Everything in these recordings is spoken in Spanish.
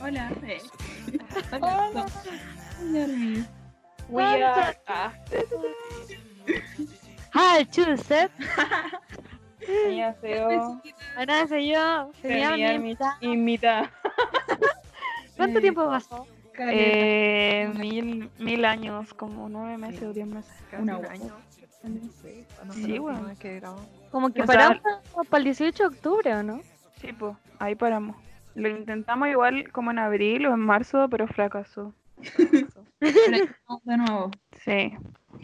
Hola. Eh. Hola. We are. Ah, Hi, Chusep. 안녕하세요. 안녕하세요. 세미입니다. 입니다. ¿Cuánto Eh, tiempo pasó? Eh, mil, mil años, como nueve meses o diez meses. Casi un año. No sé, cuándo Sí, fue la bueno. última vez que grabamos. Como que O sea, paramos para el 18 de octubre, ¿o no? Sí, pues, ahí paramos. Lo intentamos igual como en abril o en marzo, pero fracasó. De nuevo. Sí.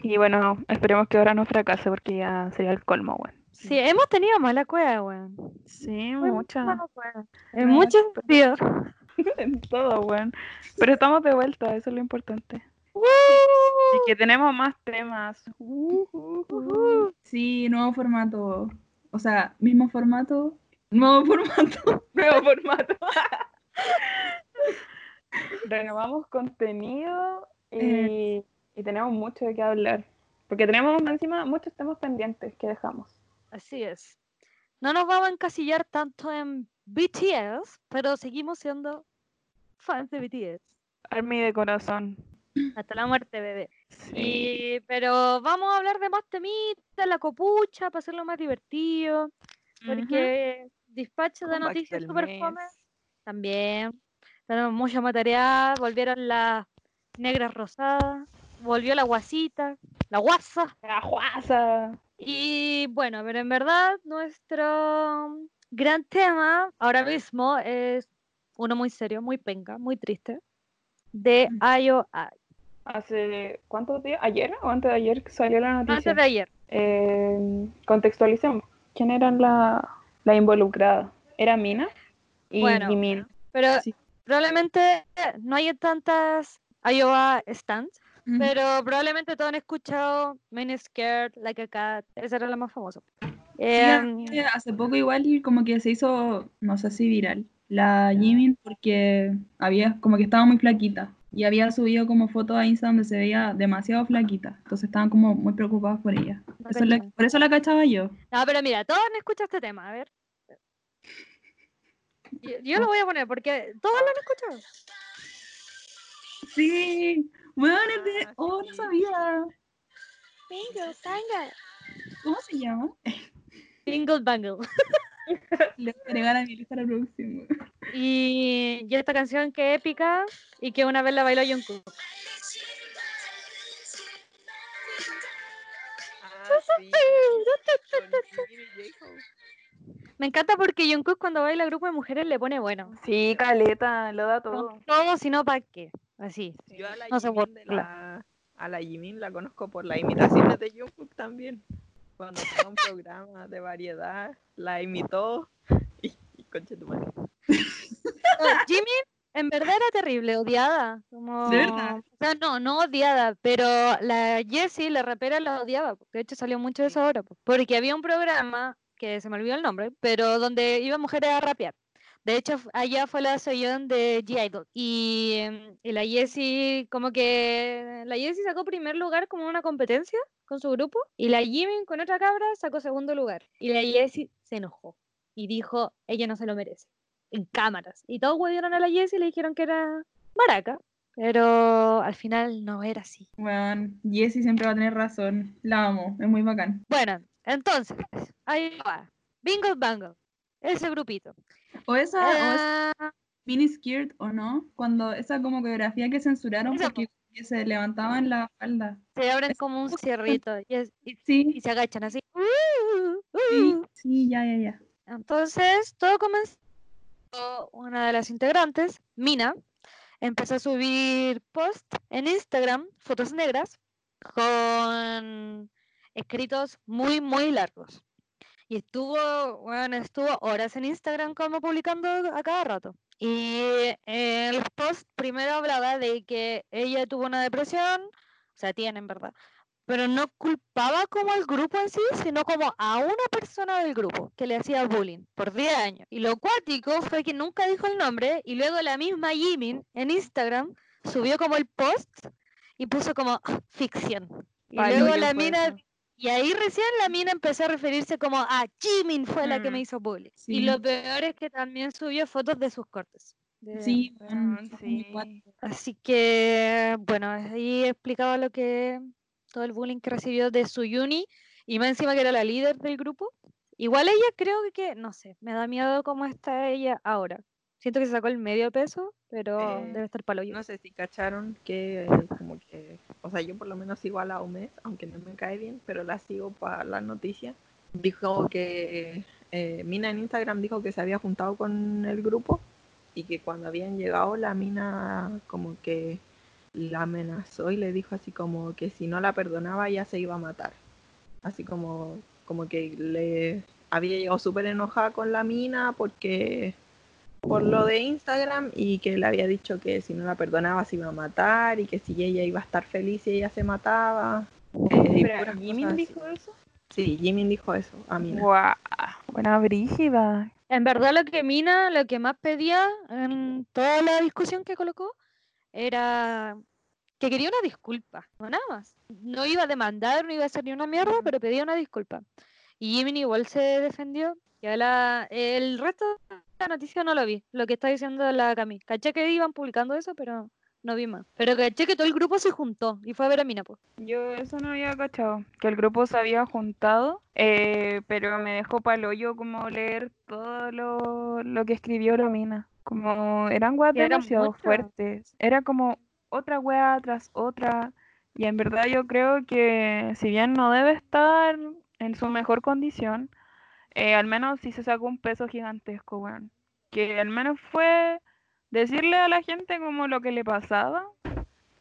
Y bueno, esperemos que ahora no fracase porque ya sería el colmo, weón. Sí, hemos tenido mala cueva, weón. Sí, Muy mucha. mala cueva. En muchos sentidos. en todo, weón. Pero estamos de vuelta, eso es lo importante. Y que tenemos más temas. Uh, uh, uh. Sí, nuevo formato. O sea, mismo formato, nuevo formato. Nuevo formato. Renovamos contenido y, y tenemos mucho de qué hablar. Porque tenemos encima muchos temas pendientes que dejamos. Así es. No nos vamos a encasillar tanto en BTS, pero seguimos siendo fans de BTS. Army de corazón. Hasta la muerte, bebé. Sí. Y, pero vamos a hablar de más temitas, la copucha, para hacerlo más divertido. Porque despacho de noticias super fome también. Tenemos mucho material, volvieron las negras rosadas, volvió la guasita, la guasa. La guasa. Y bueno, pero en verdad nuestro gran tema ahora mismo es uno muy serio, muy penca, muy triste, de IOI. Hace cuántos días? ¿Ayer o antes de ayer salió la noticia? Antes de ayer. Eh, contextualicemos. ¿Quién eran la, la involucrada? Era Mina y Bueno. Jimin. Pero Sí. probablemente no hay tantas Iowa stands, Mm. pero probablemente todos han escuchado Main Scared, Like a Cat, esa era la más famosa. Sí, Em, hace- hace poco igual como que se hizo, no sé si viral, la Jimin porque había como que estaba muy flaquita y había subido como fotos a Insta donde se veía demasiado flaquita, entonces estaban como muy preocupados por ella. no Eso la- cachaba. por eso la cachaba yo. No, pero mira, todos han escuchado este tema, a ver. Yo, yo lo voy a poner porque todos lo han escuchado. Sí, bueno, de- Ah, oh, no sabía. Bingo, bangle. ¿Cómo se llama? Bingle Bangle. Le voy a agregar a mi lista de reproducción. güey. Y, y esta canción que es épica y que una vez la bailó Jungkook. Ah, sí. Me encanta porque Jungkook cuando baila grupo de mujeres le pone bueno. Sí, Caleta, lo da todo. Con todo, si no, ¿para qué? Así. Yo a la, No Jimin la, a la Jimin la conozco por las imitaciones de Jungkook también. Cuando tenía un programa de variedad, la imitó y, y conche tu madre. No, Jimmy en verdad era terrible, odiada. Como... ¿De verdad? O sea, no, no odiada, pero la Jessie, la rapera, la odiaba. De hecho, salió mucho de eso ahora. po. Porque había un programa, que se me olvidó el nombre, pero donde iban mujeres a rapear. De hecho, allá fue la sesión de G-Idol. Y, em, y la Jessie, como que la Jessie sacó primer lugar como una competencia con su grupo. Y la Jimin con otra cabra sacó segundo lugar. Y la Jessie se enojó y dijo, ella no se lo merece. En cámaras. Y todos huevieron a la Jessie y le dijeron que era maraca. Pero al final no era así. Bueno, Jessie siempre va a tener razón. La amo, es muy bacán. Bueno, entonces, ahí va. Bingo Bango. Ese grupito. O esa, o esa Ah, mini skirt o no, cuando esa como coreografía que censuraron Esa, porque que se levantaban la falda. se abren es- como un cierrito y, es- y- y Sí, se agachan así. Sí, sí, ya, ya, ya. Entonces, todo comenzó. Una de las integrantes, Mina, empezó a subir posts en Instagram, fotos negras, con escritos muy, muy largos. Y estuvo, bueno, estuvo horas en Instagram como publicando a cada rato. Y en los posts primero hablaba de que ella tuvo una depresión, o sea, tiene en verdad, pero no culpaba como al grupo en sí, sino como a una persona del grupo que le hacía bullying por 10 años. Y lo cuático fue que nunca dijo el nombre y luego la misma Jimin en Instagram subió como el post y puso como "Ah, ficción. Y Ay, luego ¿quién la mina? Y ahí recién la mina empezó a referirse como a Jimin fue la que me Mm. hizo bullying. Sí. Y lo peor es que también subió fotos de sus cortes. de- Sí, cuáticos. sí. Así que, bueno, ahí explicaba lo que todo el bullying que recibió de su uni y más encima que era la líder del grupo. Igual ella creo que, no sé, me da miedo cómo está ella ahora. Siento que se sacó el medio peso, pero Eh, debe estar palo yo. No sé si cacharon que eh, como que, o sea, yo por lo menos sigo a la UMES, aunque no me cae bien, pero la sigo para las noticias. Dijo que eh, Mina en Instagram dijo que se había juntado con el grupo y que cuando habían llegado la Mina como que la amenazó y le dijo así como que si no la perdonaba ya se iba a matar. Así como, como que le había llegado súper enojada con la Mina porque por lo de Instagram y que le había dicho que si no la perdonaba se iba a matar y que si ella iba a estar feliz si ella se mataba. eh, y ¿Jimin así. dijo eso? Sí, Jimin dijo eso a mí. Guau, buena brígida. En verdad lo que Mina, lo que más pedía en toda la discusión que colocó era que quería una disculpa, no nada más. No iba a demandar, no iba a hacer ni una mierda, pero pedía una disculpa. Y Jimin igual se defendió. Y la, el resto de la noticia no lo vi, lo que está diciendo la Cami. Caché que iban publicando eso, pero no vi más. Pero caché que todo el grupo se juntó y fue a ver a Mina, pues. Yo eso no había cachado, que el grupo se había juntado, eh, pero me dejó palo yo como leer todo lo, lo que escribió Romina. Como eran weas demasiado fuertes. Era como otra wea tras otra. Y en verdad yo creo que si bien no debe estar en su mejor condición, eh, al menos sí se sacó un peso gigantesco, weón. Que al menos fue decirle a la gente como lo que le pasaba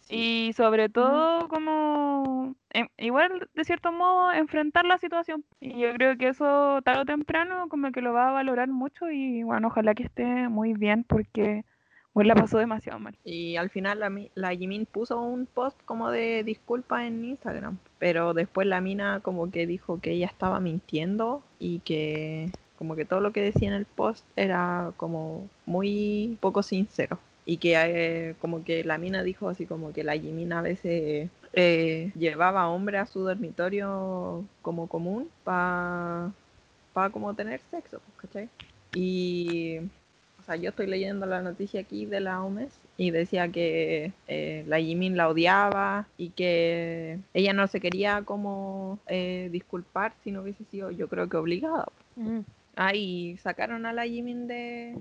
y sobre todo como em- igual de cierto modo enfrentar la situación. Y yo creo que eso tarde o temprano como que lo va a valorar mucho y bueno ojalá que esté muy bien porque bueno, la pasó demasiado mal Y al final la, la Jimin puso un post como de disculpa en Instagram, pero después la mina como que dijo que ella estaba mintiendo y que como que todo lo que decía en el post era como muy poco sincero. Y que eh, como que la mina dijo así como que la Jimin a veces eh, llevaba hombre a su dormitorio como común para pa como tener sexo, ¿cachai? Y sea, yo estoy leyendo la noticia aquí de la OMS y decía que eh, la Jimin la odiaba y que ella no se quería como eh, disculpar si no hubiese sido, yo creo que obligada. Ah, y sacaron a la Jimin de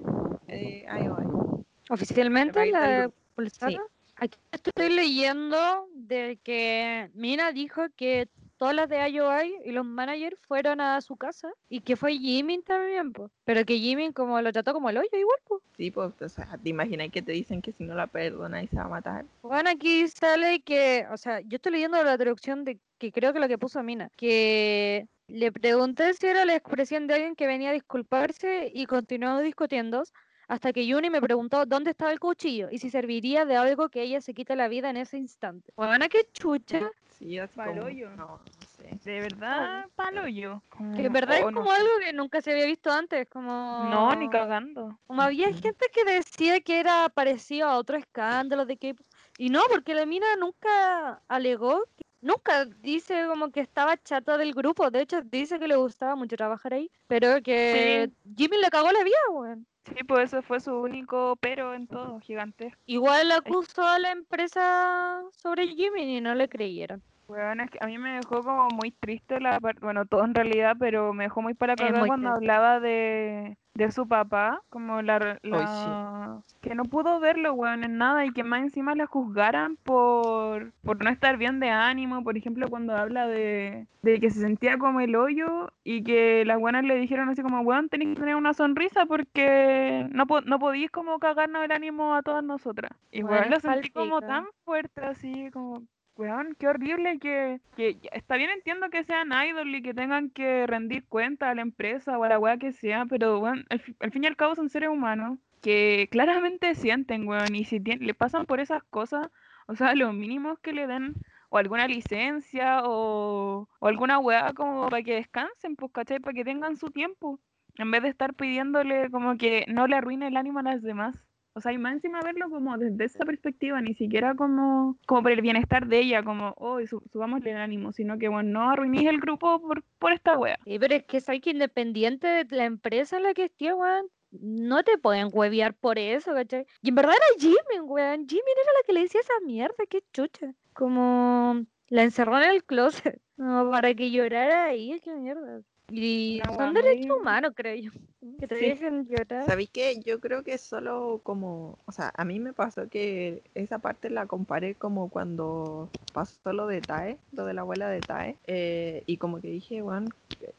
eh, IOI. Oficialmente la expulsaron. Aquí estoy leyendo de que Mina dijo que todas las de IOI y los managers fueron a su casa y que fue Jimin también, po. pero que Jimin como lo trató como el hoyo igual, pues. Sí, pues, o sea, te imaginas que te dicen que si no la perdonas se va a matar. Bueno, aquí sale que, o sea, yo estoy leyendo la traducción de que creo que lo que puso Mina, que le pregunté si era la expresión de alguien que venía a disculparse y continuó discutiendo hasta que Yuni me preguntó dónde estaba el cuchillo y si serviría de algo que ella se quite la vida en ese instante. Bueno, qué chucha. Sí, así Pa'l como, hoyo. no, no sé. de verdad palo yo Que en verdad Oh, es no como sé. algo que nunca se había visto antes, como... no ni cagando Como había gente que decía que era parecido a otro escándalo de que y no, porque la mina nunca alegó, nunca dice como que estaba chata del grupo, de hecho dice que le gustaba mucho trabajar ahí, pero que Jimmy le cagó la vida, weón. Sí pues eso fue su único pero en todo gigantesco Igual acusó a la empresa sobre Jimmy y no le creyeron. Bueno, es que a mí me dejó como muy triste la parte, bueno, todo en realidad, pero me dejó muy para muy cuando hablaba de, de su papá, como la, sí. la- que no pudo verlo, weón, en nada, y que más encima la juzgaran por, por no estar bien de ánimo, por ejemplo, cuando habla de, de que se sentía como el hoyo y que las buenas le dijeron así como, weón, tenés que tener una sonrisa porque no, po- no podís como cagarnos el ánimo a todas nosotras. Y Weón, lo sentí como tan fuerte así, como, Weón, qué horrible que, que está bien entiendo que sean idol y que tengan que rendir cuenta a la empresa o a la weá que sea, pero weón, al, fi- al fin y al cabo son seres humanos que claramente sienten, weón, y si le pasan por esas cosas, o sea, lo mínimo es que le den o alguna licencia o, o alguna weá como para que descansen, pues, ¿cachai? Para que tengan su tiempo, en vez de estar pidiéndole como que no le arruine el ánimo a las demás. O sea, y más encima verlo como desde esa perspectiva, ni siquiera como, como por el bienestar de ella, como, oh, su- subámosle el ánimo, sino que, bueno, no arruinís el grupo por, por esta wea. Sí, pero es que sabes que independiente de la empresa en la que esté, weón, no te pueden huevear por eso, ¿cachai? Y en verdad era Jimin, weón. Jimin era la que le decía esa mierda, qué chucha. Como la encerró en el closet, como para que llorara ahí, qué mierda. Y Una son derechos humanos, creo yo. Que te Sí. dejen llorar. ¿Sabéis qué? Yo creo que solo como, o sea, a mí me pasó que esa parte la comparé como cuando pasó lo de Tae, lo de la abuela de Tae, eh, y como que dije, bueno,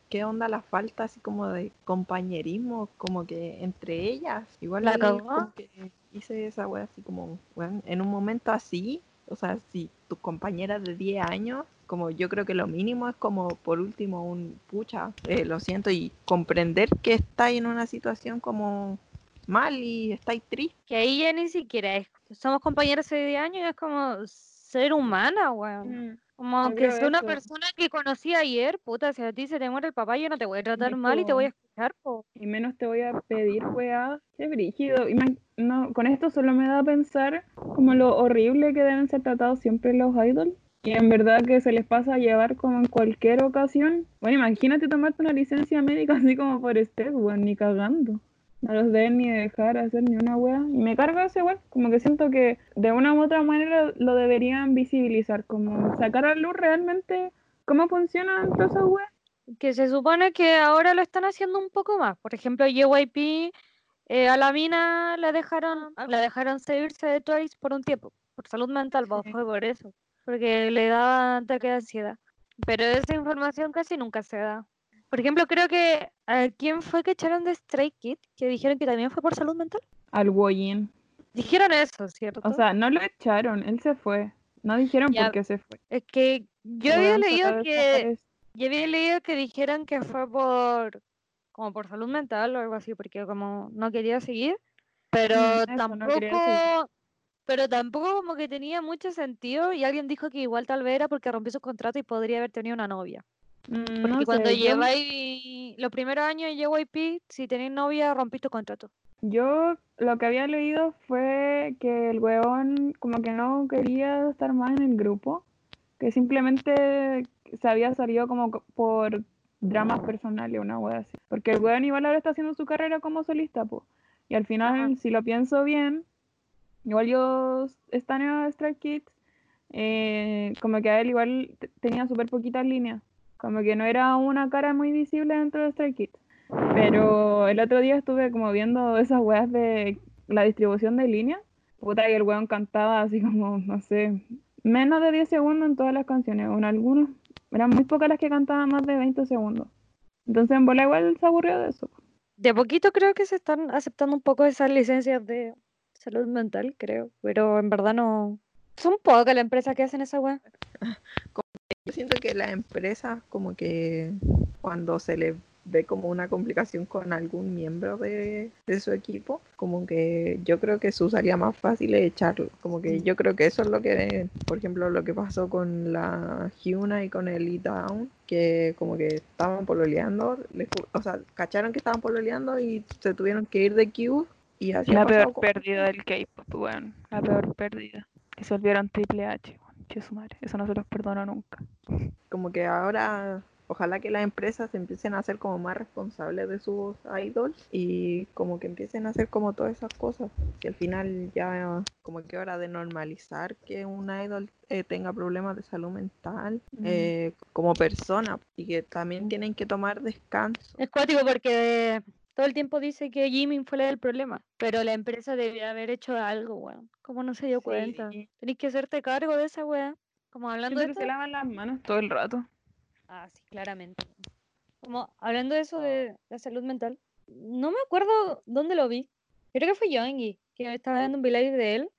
¿qué onda la falta así como de compañerismo, como que entre ellas? Igual La ahí como que hice esa wea así como, bueno, en un momento así, o sea, si tu compañera de 10 años, como yo creo que lo mínimo es como por último un pucha, eh, lo siento, y comprender que estáis en una situación como mal y estáis triste. Que ahí ya ni siquiera es. Somos compañeros hace 10 años y es como ser humana, weón. Mm, Como que sea una persona que conocí ayer, puta, si a ti se te muere el papá, yo no te voy a tratar mal y te voy a escuchar, po. Y menos te voy a pedir, weá. Qué brígido. Ima- no, con esto solo me da a pensar como lo horrible que deben ser tratados siempre los idols. Y en verdad que se les pasa a llevar como en cualquier ocasión. Bueno, imagínate tomarte una licencia médica así como por este, weón, ni cagando. No los deben ni dejar hacer ni una wea. Y me carga ese weón. Como que siento que de una u otra manera lo deberían visibilizar. Como sacar a luz realmente cómo funcionan todas esas weas. Que se supone que ahora lo están haciendo un poco más. Por ejemplo, JYP eh, a la mina la dejaron, la dejaron seguirse de Twice por un tiempo, por salud mental, Sí. fue por eso, porque le daba ataque de ansiedad. Pero esa información casi nunca se da. Por ejemplo, creo que ¿a quién fue que echaron de Stray Kid? Que dijeron que también fue por salud mental. Al Woyin. Dijeron eso, ¿cierto? O sea, no lo echaron, él se fue. No dijeron Ya, por qué se fue. es que yo había leído que. Yo había leído que dijeran que fue por como por salud mental o algo así, porque como no quería seguir, pero Mm, eso, no tampoco, pero tampoco como que tenía mucho sentido y alguien dijo que igual tal vez era porque rompió su contrato y podría haber tenido una novia. Mm, Porque no cuando sé, yo, lleváis los primeros años en JYP, si tenéis novia, rompís tu contrato. yo lo que había leído fue que el weón como que no quería estar más en el grupo, que simplemente se había salido como co- por dramas personales, una wea así. Porque el weón igual ahora está haciendo su carrera como solista, po. Y al final, Ajá. si lo pienso bien, igual yo están en Stray Kids, eh, como que a él igual te- tenía súper poquitas líneas. Como que no era una cara muy visible dentro de Stray Kids. Pero el otro día estuve como viendo esas weas de la distribución de líneas. Puta, y el weón cantaba así como, no sé, menos de 10 segundos en todas las canciones. O en algunos, eran muy pocas las que cantaban más de 20 segundos. Entonces en bola igual se aburrió de eso. De a poquito creo que se están aceptando un poco esas licencias de salud mental, creo, pero en verdad no... Son pocas las empresas que hacen esa weá. Yo siento que las empresas como que cuando se les ve como una complicación con algún miembro de, de su equipo, como que yo creo que se usaría más fácil echarlo. Como que yo creo que eso es lo que, por ejemplo, lo que pasó con la Hyuna y con el Lee Down, que como que estaban pololeando, les o sea, cacharon que estaban pololeando y se tuvieron que ir de Q y así La peor con- pérdida del K-pop, weón. La peor pérdida. Que se volvieron Triple H. Che su madre. Eso no se los perdono nunca. como que ahora ojalá que las empresas se empiecen a ser como más responsables de sus idols y como que empiecen a hacer como todas esas cosas que al final ya como que hora de normalizar que un idol eh, tenga problemas de salud mental Mm. eh, como persona y que también tienen que tomar descanso Es cuático porque todo el tiempo dice que Jimin fue del problema, pero la empresa debía haber hecho algo, weón. ¿Cómo no se dio cuenta? Tenés que hacerte cargo de esa weá. Como hablando de esto. se lavan las manos todo el rato. Ah, sí, claramente. Como hablando de eso de la salud mental, no me acuerdo dónde lo vi. Creo que fue Youngie, que estaba viendo un live de él.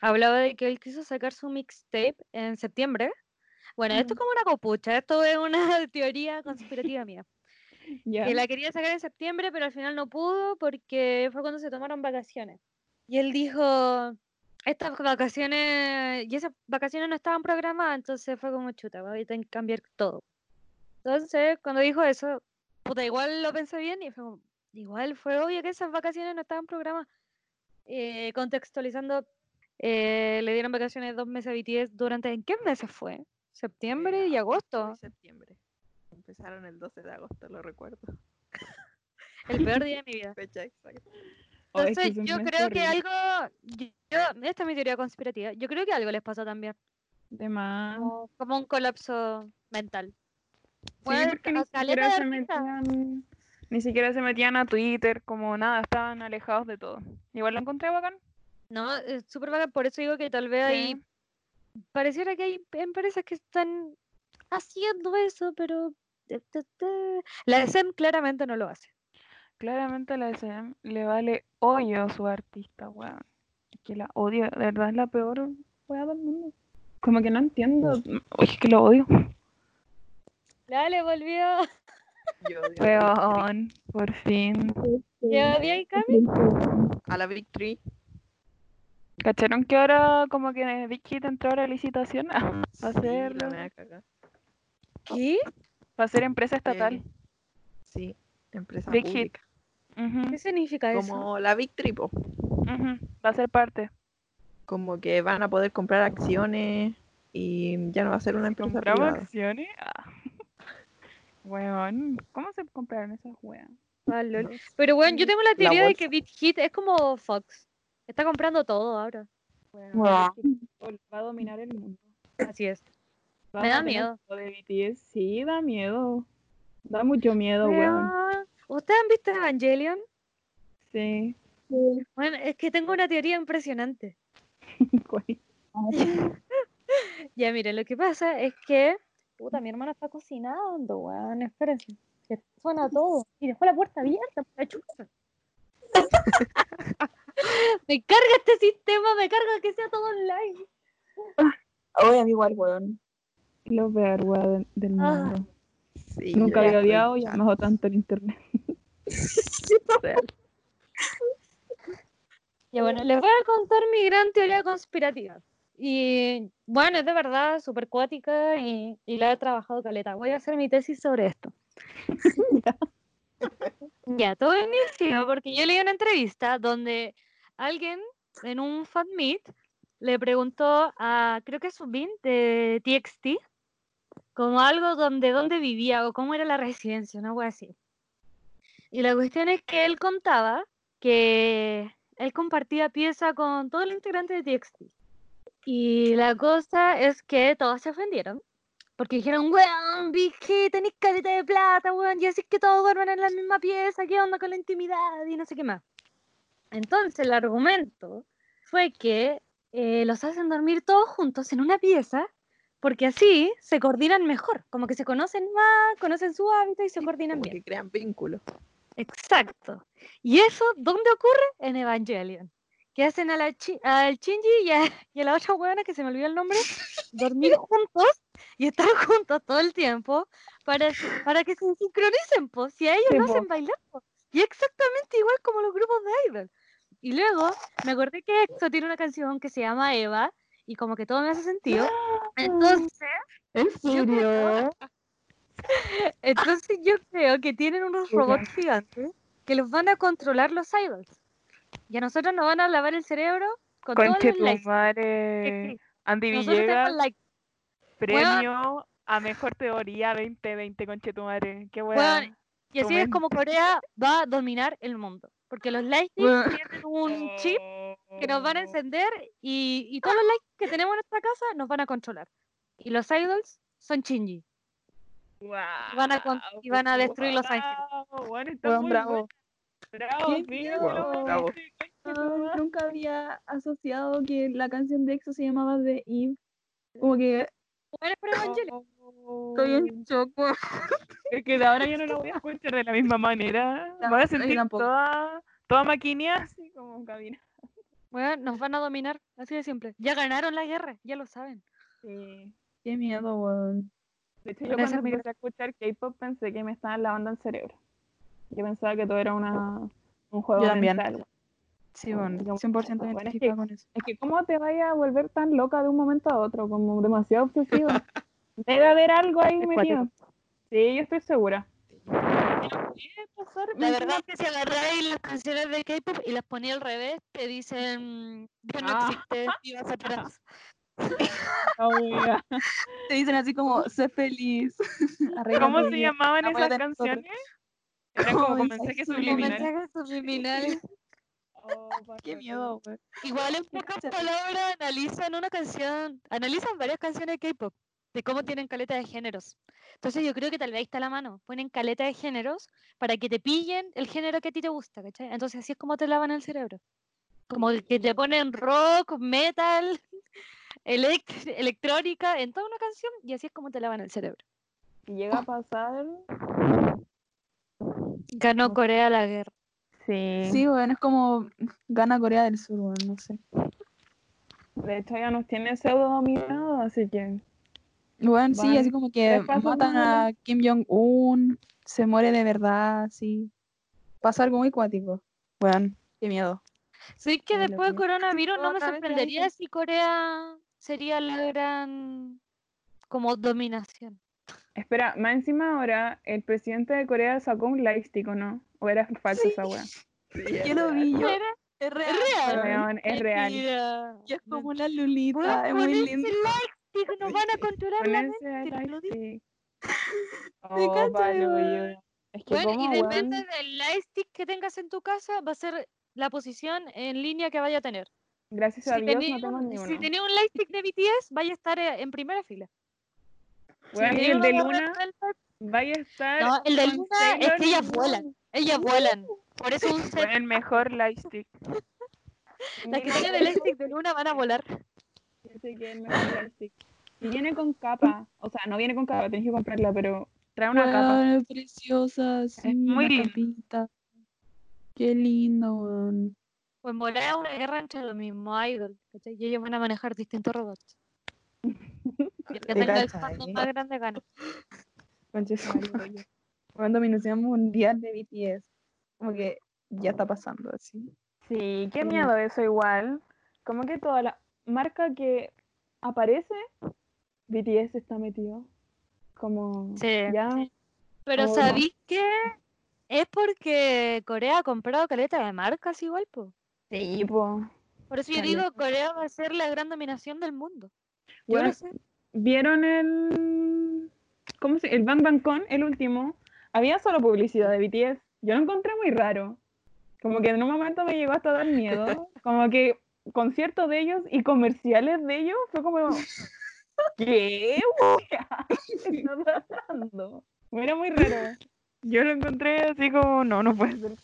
Hablaba de que él quiso sacar su mixtape en septiembre. Bueno, esto es Mm. como una copucha, esto es una teoría conspirativa mía. Ya. que la quería sacar en septiembre, pero al final no pudo porque fue cuando se tomaron vacaciones. Y él dijo, estas vacaciones, y esas vacaciones no estaban programadas, entonces fue como chuta, voy a tener que cambiar todo. Entonces, cuando dijo eso, puta, igual lo pensé bien y fue como, igual fue obvio que esas vacaciones no estaban programadas. Eh, contextualizando, eh, le dieron vacaciones dos meses a BTS durante, ¿en qué meses fue? ¿Septiembre Eh, y agosto septiembre empezaron el 12 de agosto lo recuerdo El peor día de mi vida. Fecha exacta. Oh, es que Entonces, yo creo que horrible. algo. Yo, esta es mi teoría conspirativa. Yo creo que algo les pasó también. De más. Como, como un colapso mental. Sí, Bueno, porque ni siquiera, se metían, ni siquiera se metían a Twitter, como nada, estaban alejados de todo. Igual lo encontré bacán. No, es súper bacán. Por eso digo que tal vez hay. Sí. Pareciera que hay empresas que están haciendo eso, pero. Te, te, te. La SEM claramente no lo hace. Claramente a la SM le vale hoyo a su artista, weón. Es Que la odio, de verdad es la peor weá del mundo. Como que no entiendo. Uy, es que lo odio. Dale, volvió. Yo odio la. Weón, por fin. ¿Ya había ahí, Cami? A la Big. ¿Cacharon que ahora como que Big Hit entró ahora a licitación? Sí, Va a ser, la. ¿Qué? Va a ser empresa estatal. Eh, sí, empresa Big Hit. pública. Ujú, ¿Qué significa eso? Como la Big Three, po. ujú, Va a ser parte. Como que van a poder comprar acciones y ya no va a ser una empresa ¿Compramos privada. acciones? Ah. Weón, ¿cómo se compraron esas weas? Ah. Pero bueno, yo tengo la La teoría de que Beat Hit es como Fox. Está comprando todo ahora. Weón. Big Hit va a dominar el mundo. Así es. Me da miedo. todo de BTS. Sí, da miedo. Da mucho miedo, weón. Weón, ¿Ustedes han visto Evangelion? Sí. Bueno, es que tengo una teoría impresionante. Ya, miren, lo que pasa es que. Puta, mi hermana está cocinando, weón. Espérense. Que suena todo. Y dejó la puerta abierta, por la chucha. me carga este sistema, me carga que sea todo online. Oye, a mí igual, weón. Lo peor, weón, del Ah. mundo. Sí, Nunca había odiado y amado tanto el internet. Ya bueno, les voy a contar mi gran teoría conspirativa. Y bueno, es de verdad súper cuática y, y la he trabajado caleta. Voy a hacer mi tesis sobre esto. ya, todo inició porque yo leí una entrevista donde alguien en un fan meet le preguntó a, creo que es Subin de TXT, como algo donde dónde vivía o cómo era la residencia, una cosa así. Y la cuestión es que él contaba que él compartía pieza con todo el integrante de TXT. Y la cosa es que todos se ofendieron. Porque dijeron, weón, Vicky, tenéis caleta de plata, weón, y así que todos duermen en la misma pieza, ¿qué onda con la intimidad? Y no sé qué más. Entonces el argumento fue que eh, los hacen dormir todos juntos en una pieza, porque así se coordinan mejor, como que se conocen más, conocen su hábitat y se coordinan Como bien. que crean vínculos. Exacto. ¿Y eso dónde ocurre? En Evangelion. Que hacen a la chi- al Shinji y a, y a la otra huevona que se me olvidó el nombre, dormir juntos y estar juntos todo el tiempo para, para que se sincronicen, pues, si a ellos Sí, po. hacen bailar, po. Y exactamente igual como los grupos de idol. Y luego me acordé que EXO tiene una canción que se llama Eva y como que todo me hace sentido. Entonces, ¿En Yo creo- entonces yo creo que tienen unos robots gigantes que los van a controlar los idols. Y a nosotros nos van a lavar el cerebro con todos Conche los tu likes. madre. Andy Villegas, premio a mejor teoría 2020, conche tu madre. Qué weón. Y así es como Corea va a dominar el mundo. Porque los Weón. tienen un chip que nos van a encender y, y todos los likes que tenemos en nuestra casa nos van a controlar. Y los idols son Shinji. van a con- y van a destruir Los Ángeles. Wow, bueno, está Weón, muy bravo. bueno. Bravo, bravo. nunca había asociado que la canción de EXO se llamaba The Eve. Como que Bueno, pero estoy en shock. Es que de ahora yo no la voy a escuchar de la misma manera. No, Voy a sentir toda, toda así como cabina. Bueno, nos van a dominar, así de simple. Ya ganaron la guerra, ya lo saben. Sí. Qué miedo, weón. De hecho, yo cuando empecé a escuchar K-pop pensé que me estaban lavando el cerebro. Yo pensaba que todo era una, un juego Yo también. mental. Sí, bueno, Como- 100% Bueno, es que- con eso. Es que cómo te vayas a volver tan loca de un momento a otro, como demasiado obsesiva. Debe haber algo ahí metido. Sí, yo estoy segura. La verdad es que si agarráis las canciones de K-pop y las ponéis al revés, te dicen Dios no Ah. existe, viva Satanás. Ah, wea. Te dicen así como, sé feliz. arregla ¿Cómo se llamaban esas canciones? Era como con mensajes subliminales. Oh, Qué miedo, güey. Igual en pocas palabras analizan una canción, analizan varias canciones de K-pop, de cómo tienen caleta de géneros. Entonces yo creo que tal vez ahí está la mano. Ponen caleta de géneros para que te pillen el género que a ti te gusta, ¿cachai? Entonces así es como te lavan el cerebro. Como que te ponen rock, metal, elect- electrónica en toda una canción y así es como te lavan el cerebro. Si llega a pasar. Ganó Corea la guerra. Sí. Sí, bueno, es como gana Corea del Sur, bueno, no sé. De hecho, ya nos tiene pseudo dominado, así que. Bueno, sí, así como que matan a Kim Jong-un, se muere de verdad, sí. Pasa algo muy cuático. Bueno, qué miedo. Sí, que Ay, después del vi. coronavirus no me sorprendería si Corea sería la gran como dominación. Espera, más encima ahora el presidente de Corea sacó un lightstick, ¿o no? ¿O era falso Sí. esa wea? Yo lo vi, yo. Era- Es real. es real. Es como una lulita, es muy lindo. Lightstick nos van a controlar Con la mente, digo. Es que Bueno, y depende weón, del lightstick que tengas en tu casa, va a ser la posición en línea que vaya a tener. gracias a Si Dios no tengo si tenía un lightstick de BTS, vaya a estar eh, en primera fila. Weón, Si y tenía el de Luna Velvet, vaya a estar. No, el de Luna es que ellas vuelan. Ellas vuelan. Por eso un set, el mejor lightstick. las que tienen el lightstick de Luna van a volar. Ese que es mejor. Y viene con capa. O sea, no viene con capa, tenés que comprarla, pero trae una capa. Es preciosa, sí, muy la lindo. capita. Qué lindo, weón. Pues molar es una guerra entre los mismos idols, ¿cachai? Y ellos van a manejar distintos robots. Y el que Te tenga el fandom más grande gana. Rollo. Weón, dominación mundial de BTS. Como que ya está pasando así. Sí, qué miedo eso igual. Como que toda la marca que aparece, BTS está metido. Como Sí. ya. Pero Oh, no. ¿sabéis qué? Es porque Corea ha comprado caleta de marcas igual, po. Sí, po. Por eso yo Caleta. digo, Corea va a ser la gran dominación del mundo. Bueno, sé. ¿Vieron el. ¿Cómo se El Bang Bang Con, el último? Había solo publicidad de BTS. Yo lo encontré muy raro. Como que en un momento me llegó hasta dar miedo. Como que conciertos de ellos y comerciales de ellos fue como. ¿Qué? wea? ¿Qué está pasando? Era muy raro. Yo lo encontré así como, no, no puede ser.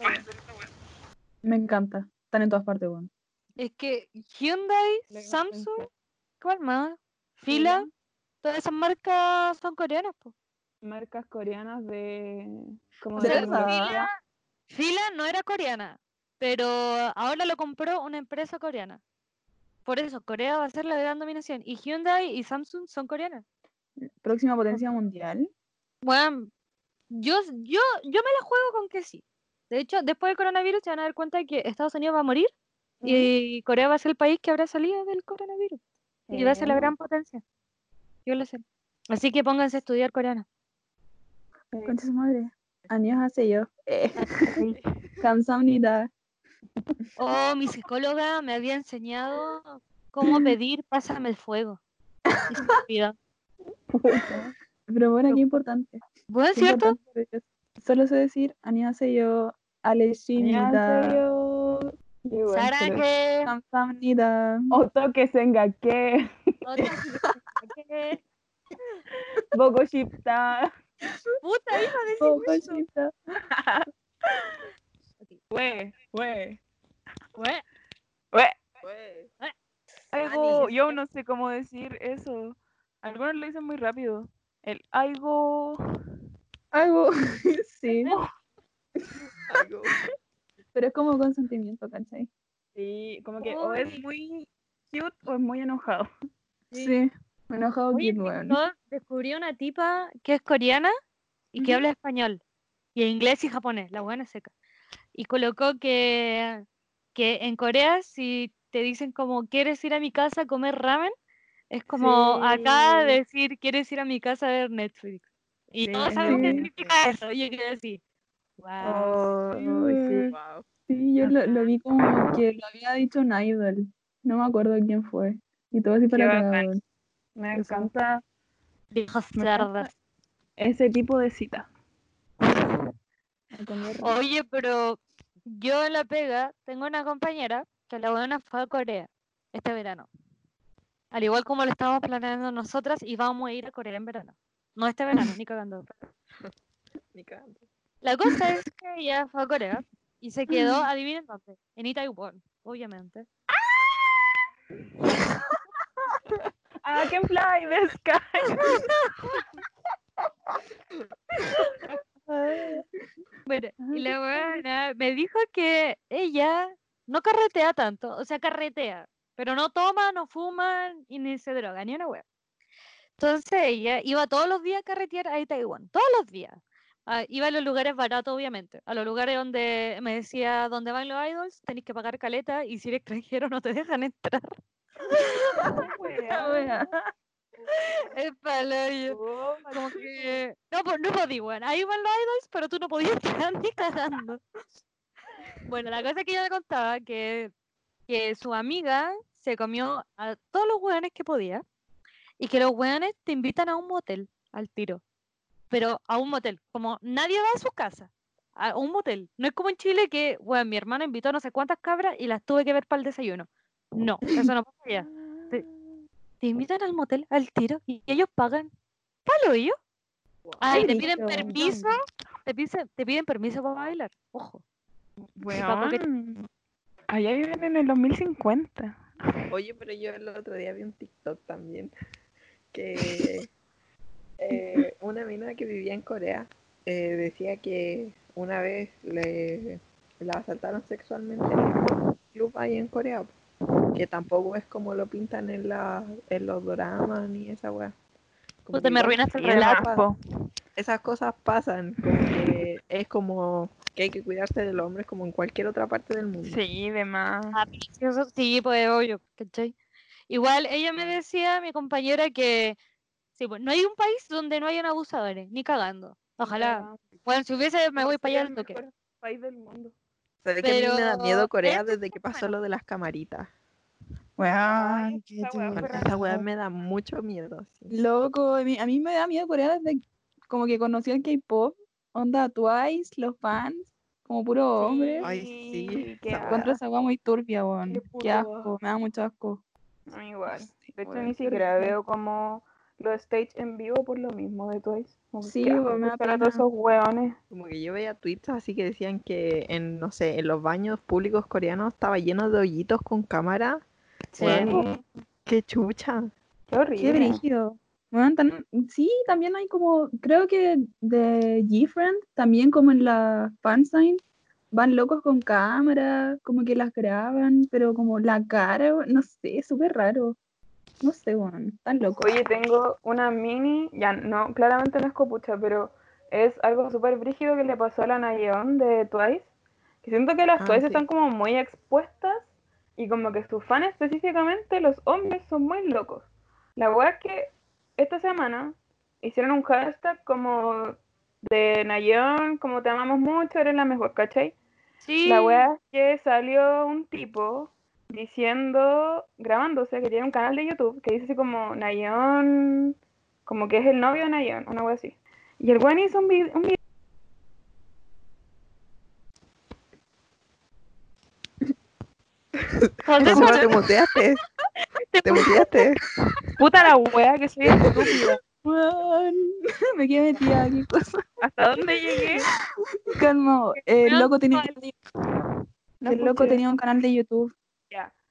Me encanta. Están en todas partes, weón. Es que Hyundai, Samsung. ¿cuál más? Fila, todas esas marcas son coreanas, po. Marcas coreanas de. Como O ¿De sea? Fila, Fila no era coreana, pero ahora lo compró una empresa coreana. Por eso, Corea va a ser la gran dominación. Y Hyundai y Samsung son coreanas. Próxima potencia mundial. Bueno, yo, yo, yo me la juego con que sí. De hecho, después del coronavirus se van a dar cuenta de que Estados Unidos va a morir y Corea va a ser el país que habrá salido del coronavirus. Y va a ser la gran potencia. Yo lo sé. Así que pónganse a estudiar coreano. Concha su madre. Años hace yo. Eh. 감사합니다. Oh, mi psicóloga me había enseñado cómo pedir pásame el fuego. Y se me olvidó. Pero bueno, qué importante. Bueno, qué ¿cierto? importante por Dios. Solo sé decir 안녕하세요. 알레시입니다. 안녕하세요. Igual, pero- 사랑해. 감사합니다. Otoke Sengake, 어떻게 Bogo Shipta. puta iba a decir 보고 eso. 싶다. fue, fue, Bueno, fue. Algo, yo no sé cómo decir eso. Algunos lo dicen muy rápido. El algo. Algo, sí. Pero es como consentimiento, ¿cachai? Sí, como que o es Uy. muy cute o es muy enojado. Sí. He enojado Oye, weón. yo descubrí una tipa que es coreana y que habla español, y inglés y japonés, la buena seca. Y colocó que, que en Corea, si te dicen como quieres ir a mi casa a comer ramen, es como acá decir quieres ir a mi casa a ver Netflix. Y Sí, todos saben qué significa eso. Y yo quedé así. Wow. Oh, sí. Sí, yo lo, lo vi como que lo había dicho un idol. No me acuerdo quién fue. Y todo así para weón. Me Eso. encanta Viejas cerdas. ese tipo de cita. Oye, pero yo en la pega tengo una compañera que la buena fue a Corea este verano. Al igual como lo estamos planeando nosotras y vamos a ir a Corea en verano. No este verano, ni cagando. Ni cagando. La cosa es que ella fue a Corea y se quedó, adivinen dónde, en Itaewon, obviamente. I can fly the sky. Bueno, y la buena me dijo que ella no carretea tanto, o sea, carretea, pero no toma, no fuma y ni se droga, ni una wea. Entonces ella iba todos los días a carretear a Taiwán, todos los días. Ah, iba a los lugares baratos, obviamente, a los lugares donde me decía, donde van los idols, tenéis que pagar caleta y si eres extranjero no te dejan entrar. Es paloyo. Como que... No, pues no podí, bueno. Ahí van los idols, pero tú no podías entrar ni cagando. Bueno, la cosa que ella me contaba que, que su amiga se comió a todos los hueones que podía y que los hueones te invitan a un motel al tiro. Pero a un motel, como nadie va a su casa, a un motel. No es como en Chile que, bueno, mi hermano invitó a no sé cuántas cabras y las tuve que ver para el desayuno. No, eso no pasa allá. Te, invitan al motel al tiro y ellos pagan. ¿Palo yo? Ay, te piden permiso. Te piden, te piden permiso para bailar. Ojo. Weón. Allá viven en el 2050. Oye, pero yo el otro día vi un TikTok también que eh, una mina que vivía en Corea eh, decía que una vez le la asaltaron sexualmente en un club ahí en Corea, que tampoco es como lo pintan en la en los doramas ni esa weá. Como Puta, me arruinaste el relato. esas cosas pasan, como que es como que hay que cuidarse del hombre como en cualquier otra parte del mundo. Sí, de más. Ah, sí, eso sí, pues obvio, ¿cachai? Igual ella me decía, mi compañera, que sí, pues, no hay un país donde no hayan abusadores, ni cagando. Ojalá. Bueno, si hubiese, me voy para allá al toque. mejor país del mundo. Sabes que a mí me da miedo Corea desde que pasó lo de las camaritas. Weón, qué esa weá me da mucho miedo. sí. Loco, a mí, a mí me da miedo Corea desde como que conocí el K-pop, onda Twice, los fans, como puro hombre. Ay, sí, qué Encuentro esa weá muy turbia, weón. Qué asco, me da mucho asco. A mí igual. De hecho, ni siquiera veo como los stage en vivo por lo mismo de Twice. Como que Sí, weón, me da escuchar a todos esos hueones. Como que yo veía tweets así que decían que en, no sé, en los baños públicos coreanos estaba lleno de hoyitos con cámara. Sí. Qué chucha. Qué horrible. Qué brígido. Tan- sí, también hay como, creo que de G-Friend, también como en la fansign, van locos con cámara, como que las graban, pero como la cara, no sé, súper raro. No sé, weón, tan loco. Oye, tengo una mini, ya no, claramente no es copucha, pero es algo súper brígido que le pasó a la Nayeon de Twice. Que siento que las Ah, Twice sí. están como muy expuestas y como que sus fans específicamente, los hombres, son muy locos. La wea es que esta semana hicieron un hashtag como de Nayeon, como te amamos mucho, eres la mejor, ¿cachai? Sí. La wea es que salió un tipo diciendo, grabándose, que tiene un canal de YouTube que dice así como Nayeon, como que es el novio de Nayeon, una wea así. Y el weón hizo un video, un video te muteaste. Te muteaste. puta la wea que soy estúpida. Me quedé metida, qué cosa. ¿Hasta dónde llegué? Calma, el loco tenía, No el loco tenía un canal de YouTube.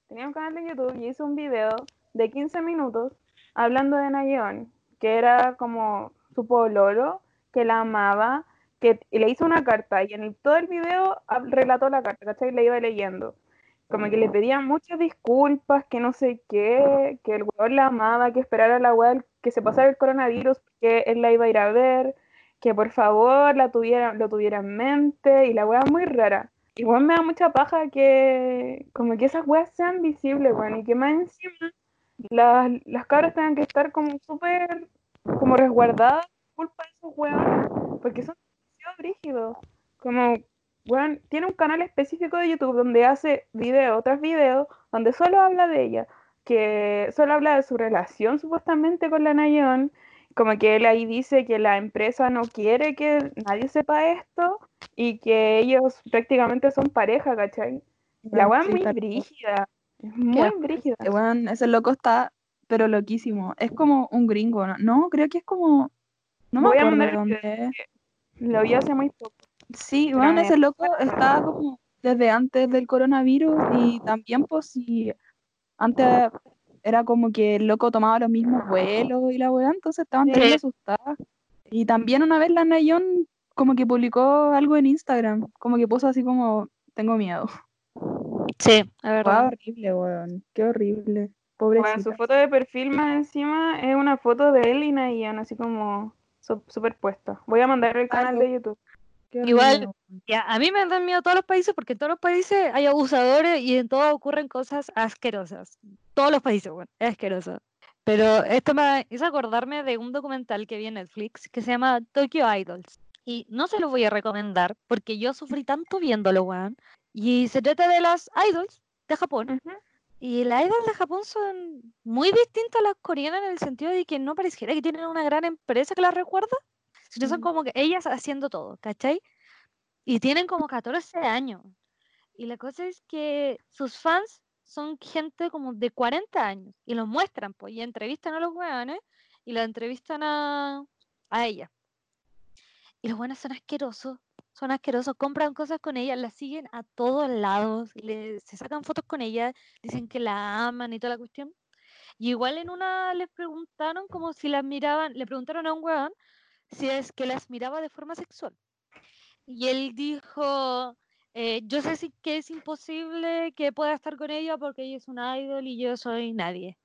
Tenía un canal de YouTube y hizo un video de 15 minutos hablando de Nayeon, que era como su pololo, que la amaba, que le hizo una carta y en todo el video relató la carta, ¿cachai? Le iba leyendo. Como que le pedía muchas disculpas, que no sé qué, que el weón la amaba, que esperara la weá, que se pasara el coronavirus, que él la iba a ir a ver, que por favor la tuviera, lo tuviera en mente, y la weá muy rara. Igual me da mucha paja que como que esas weas sean visibles, weón, y que más encima las, las cabras tengan que estar como súper como resguardadas por culpa de esos weones, porque son demasiado brígidos. Como, weón, tiene un canal específico de YouTube donde hace video tras video, donde solo habla de ella, que solo habla de su relación supuestamente con la Nayeon, como que él ahí dice que la empresa no quiere que nadie sepa esto y que ellos prácticamente son pareja, ¿cachai? La weá es Sí, muy cual. brígida. Es muy brígida. Ese weón, ese loco está, pero loquísimo. Es como un gringo, ¿no? No, creo que es como. No me Voy a acuerdo el dónde es. Lo vi hace muy poco. Sí, bueno, ese loco está como desde antes del coronavirus y también, pues, si antes era como que el loco tomaba los mismos vuelos y la weá, entonces estaban Sí. terrible asustadas. Y también una vez la Nayon como que publicó algo en Instagram, como que puso así como, tengo miedo. Sí, Weá, verdad. horrible, weón, qué horrible. Bueno, Pobrecita. su foto de perfil más encima es una foto de él y Nayan, así como su- superpuesta. Voy a mandar el canal de YouTube. Qué Igual-. Ya, a mí me dan miedo todos los países porque en todos los países hay abusadores y en todos ocurren cosas asquerosas. Todos los países, bueno, es asqueroso. Pero esto me hizo acordarme de un documental que vi en Netflix que se llama Tokyo Idols. Y no se lo voy a recomendar porque yo sufrí tanto viéndolo, weón. Y se trata de las idols de Japón. Ujú. Y las idols de Japón son muy distintas a las coreanas en el sentido de que no pareciera que tienen una gran empresa que las recuerda, sino son como que ellas haciendo todo, ¿cachai? Y tienen como 14 años. Y la cosa es que sus fans son gente como de 40 años y los muestran, pues, y entrevistan a los weones y la entrevistan a, a ella. Y los buenos son asquerosos, son asquerosos, compran cosas con ella, la siguen a todos lados, le, se sacan fotos con ella, dicen que la aman y toda la cuestión. Y igual en una les preguntaron como si las miraban, le preguntaron a un weón si es que las miraba de forma sexual. Y él dijo, eh, yo sé si- que es imposible que pueda estar con ella porque ella es una idol y yo soy nadie.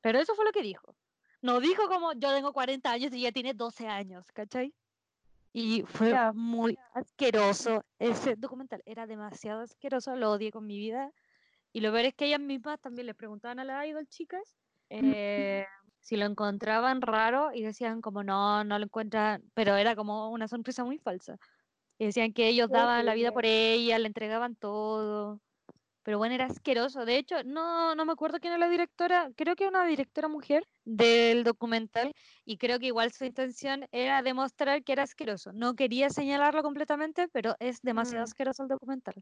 Pero eso fue lo que dijo. No dijo como yo tengo 40 años y ella tiene 12 años, ¿cachai? Y fue muy asqueroso ese documental. Era demasiado asqueroso, lo odié con mi vida. Y lo peor es que ellas mismas también les preguntaban a las idol chicas eh, si lo encontraban raro y decían como no, no lo encuentran, pero era como una sonrisa muy falsa. Y decían que ellos daban la vida por ella, le entregaban todo. Pero bueno, era asqueroso. De hecho, no, no me acuerdo quién es la directora, creo que una directora mujer del documental, y creo que igual su intención era demostrar que era asqueroso. No quería señalarlo completamente, pero es demasiado Mm. asqueroso el documental.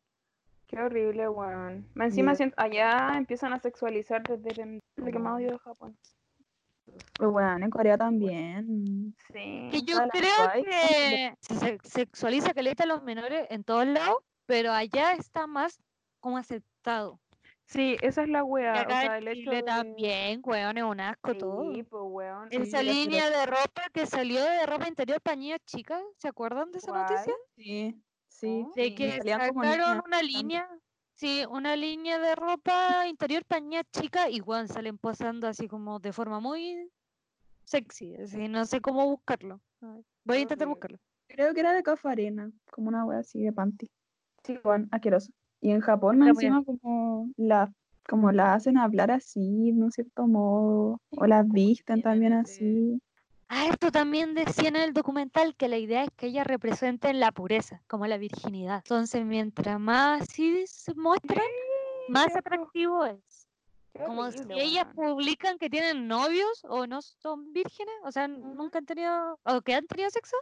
Qué horrible, weón. Encima allá empiezan a sexualizar desde el- lo que más odio de Japón. Pues, weón, en Corea también. Sí. Que yo creo que se se- sexualiza caleta a los menores en todos lados, pero allá está más como aceptado. Sí, esa es la Y wea. O acá sea, el hecho de... también, weón, es un asco todo. Sí, pues, weón. Esa Sí, línea de ropa que salió de ropa interior para niñas chicas, ¿se acuerdan de esa noticia? Sí, sí. ¿No? De sí, que salían como sacaron una línea, sí, una línea de ropa interior para niñas chicas y weón, salen posando así como de forma muy sexy, así, no sé cómo buscarlo. Voy a intentar buscarlo. Creo que era de Cafarena, como una wea así de panty. Sí, bueno, asqueroso. Y en Japón, más encima, como la, como la hacen hablar así, de un cierto modo, o las visten también así. Ah, esto también decía en el documental que la idea es que ellas representen la pureza, como la virginidad. Entonces, mientras más así se muestran, más atractivo es. Como si ellas publican que tienen novios o no son vírgenes, o sea, nunca han tenido, o que han tenido sexo,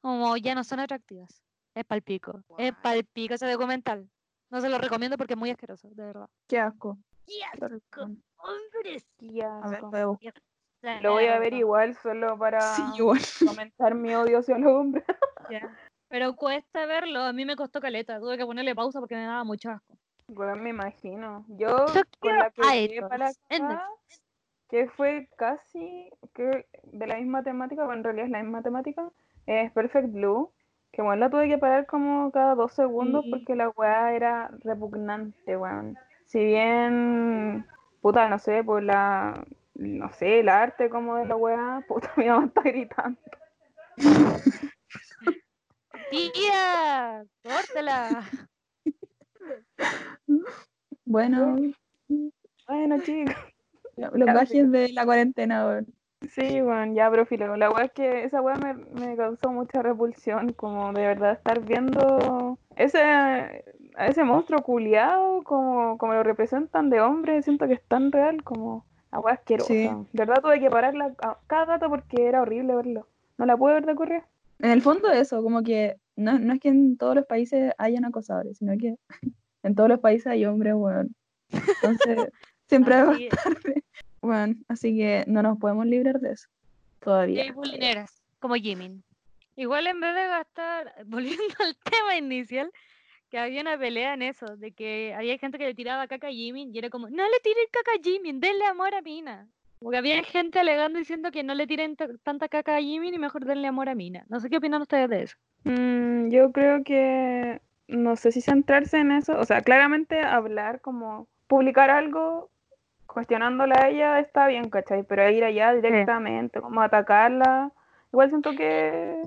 como ya no son atractivas. Es palpico. Es Guay. palpico ese documental. No se lo recomiendo porque es muy asqueroso, de verdad. Qué asco. ¡Qué asco, hombres! Qué A ver, asco. voy a buscar. Lo voy a ver igual solo para Sí, igual. comentar mi odio hacia los hombres. Pero cuesta verlo, a mí me costó caleta, tuve que ponerle pausa porque me daba mucho asco. Me imagino. Yo con la que llegué para acá, que fue casi que de la misma temática, bueno, en realidad es la misma temática, es Perfect Blue, que bueno, la tuve que parar como cada dos segundos Sí. porque la weá era repugnante, weón. Si bien, puta, no sé, por la, no sé, el arte como de la weá, puta, mi mamá está gritando. ¡Tía! ¡Córtela! Bueno, Bueno, chicos. los Ya, gajes de la cuarentena, weón. Sí, bueno, ya, pero filo, la weá es que esa weá me, me causó mucha repulsión, como de verdad estar viendo ese, a ese monstruo culiado, como, como lo representan de hombre, siento que es tan real, como Agua asquerosa. Sí. De verdad tuve que pararla cada rato porque era horrible verlo. No la pude ver de correr. En el fondo eso, como que no, no es que en todos los países hayan acosadores, sino que en todos los países hay hombres, weón. Entonces, siempre va a estar, weón. Así que no nos podemos librar de eso. Y Todavía. hay bulineras, como Jimin. Igual en vez de gastar, volviendo al tema inicial, que había una pelea en eso, de que había gente que le tiraba caca a Jimin y era como, no le tiren caca a Jimin, denle amor a Mina. Porque había gente alegando diciendo que no le tiren ta- tanta caca a Jimin y mejor denle amor a Mina. No sé qué opinan ustedes de eso. Mm, yo creo que no sé si centrarse en eso. O sea, claramente hablar como publicar algo cuestionándola a ella está bien, ¿cachai? Pero ir allá directamente, como atacarla, igual siento que...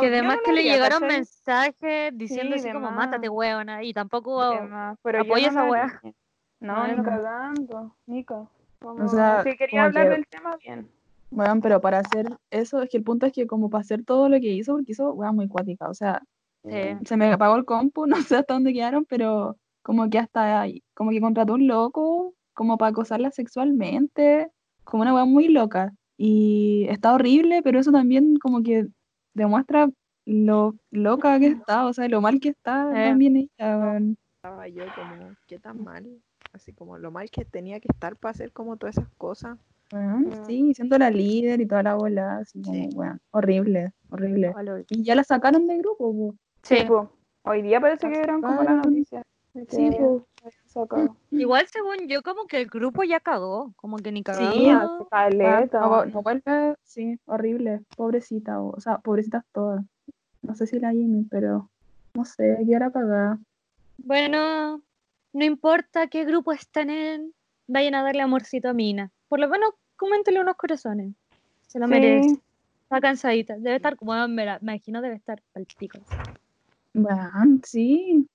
que no además que le llegaron ¿cachai? mensajes diciendo Sí, así como, de mátate, más. huevona, y tampoco... Más, apoya no esa wea. No, ni no. cagando, Nico. Como, sea, si quería como hablar que- del tema, bien. Weón, pero para hacer eso, es que el punto es que como para hacer todo lo que hizo, porque hizo, weón, muy cuática. O sea, Sí. se me apagó el compu, no sé hasta dónde quedaron, pero como que hasta ahí, como que contrató un loco, como para acosarla sexualmente, como una weá muy loca. Y está horrible, pero eso también como que demuestra lo loca que está, o sea, lo mal que está Eh. también ella, weón. Estaba yo como, ¿qué tan mal? Así como lo mal que tenía que estar para hacer como todas esas cosas. Mm. Sí, siendo la líder y toda la bola, así como, Sí. weón, horrible, horrible. Y ya la sacaron de grupo, po. Sí, Sí. po. Hoy día parece que eran como la sacaron. noticia. de que Sí, po. Sacado. Igual según yo, como que el grupo ya cagó, como que ni cagado. Sí, Weón, caleta. No, vo- no vuelve, sí, horrible, pobrecita, o, o sea, pobrecitas todas. No sé si la Jimmy, pero no sé, qué hora cagada. Bueno, no importa qué grupo están en, vayan a darle amorcito a Mina. Por lo menos, coméntenle unos corazones. Se lo Sí. merece. Está cansadita. Debe estar, bueno, me, la- me imagino debe estar al pico. Weón, sí.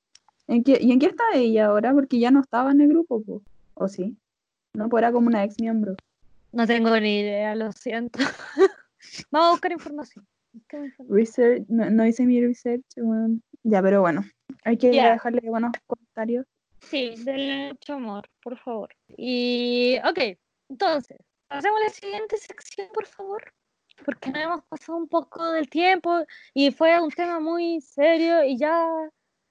¿En qué, ¿Y en qué está ella ahora? Porque ya no estaba en el grupo, po. ¿o sí? No, pues era como una ex miembro. No tengo ni idea, lo siento. Vamos a buscar información. Buscar información. Research, no, no hice mi research, weón. Ya, pero bueno, hay que Ya. dejarle buenos comentarios. Sí, denle mucho amor, por favor. Y, ok, entonces, pasemos a la siguiente sección, por favor. Porque nos hemos pasado un poco del tiempo y fue un tema muy serio y ya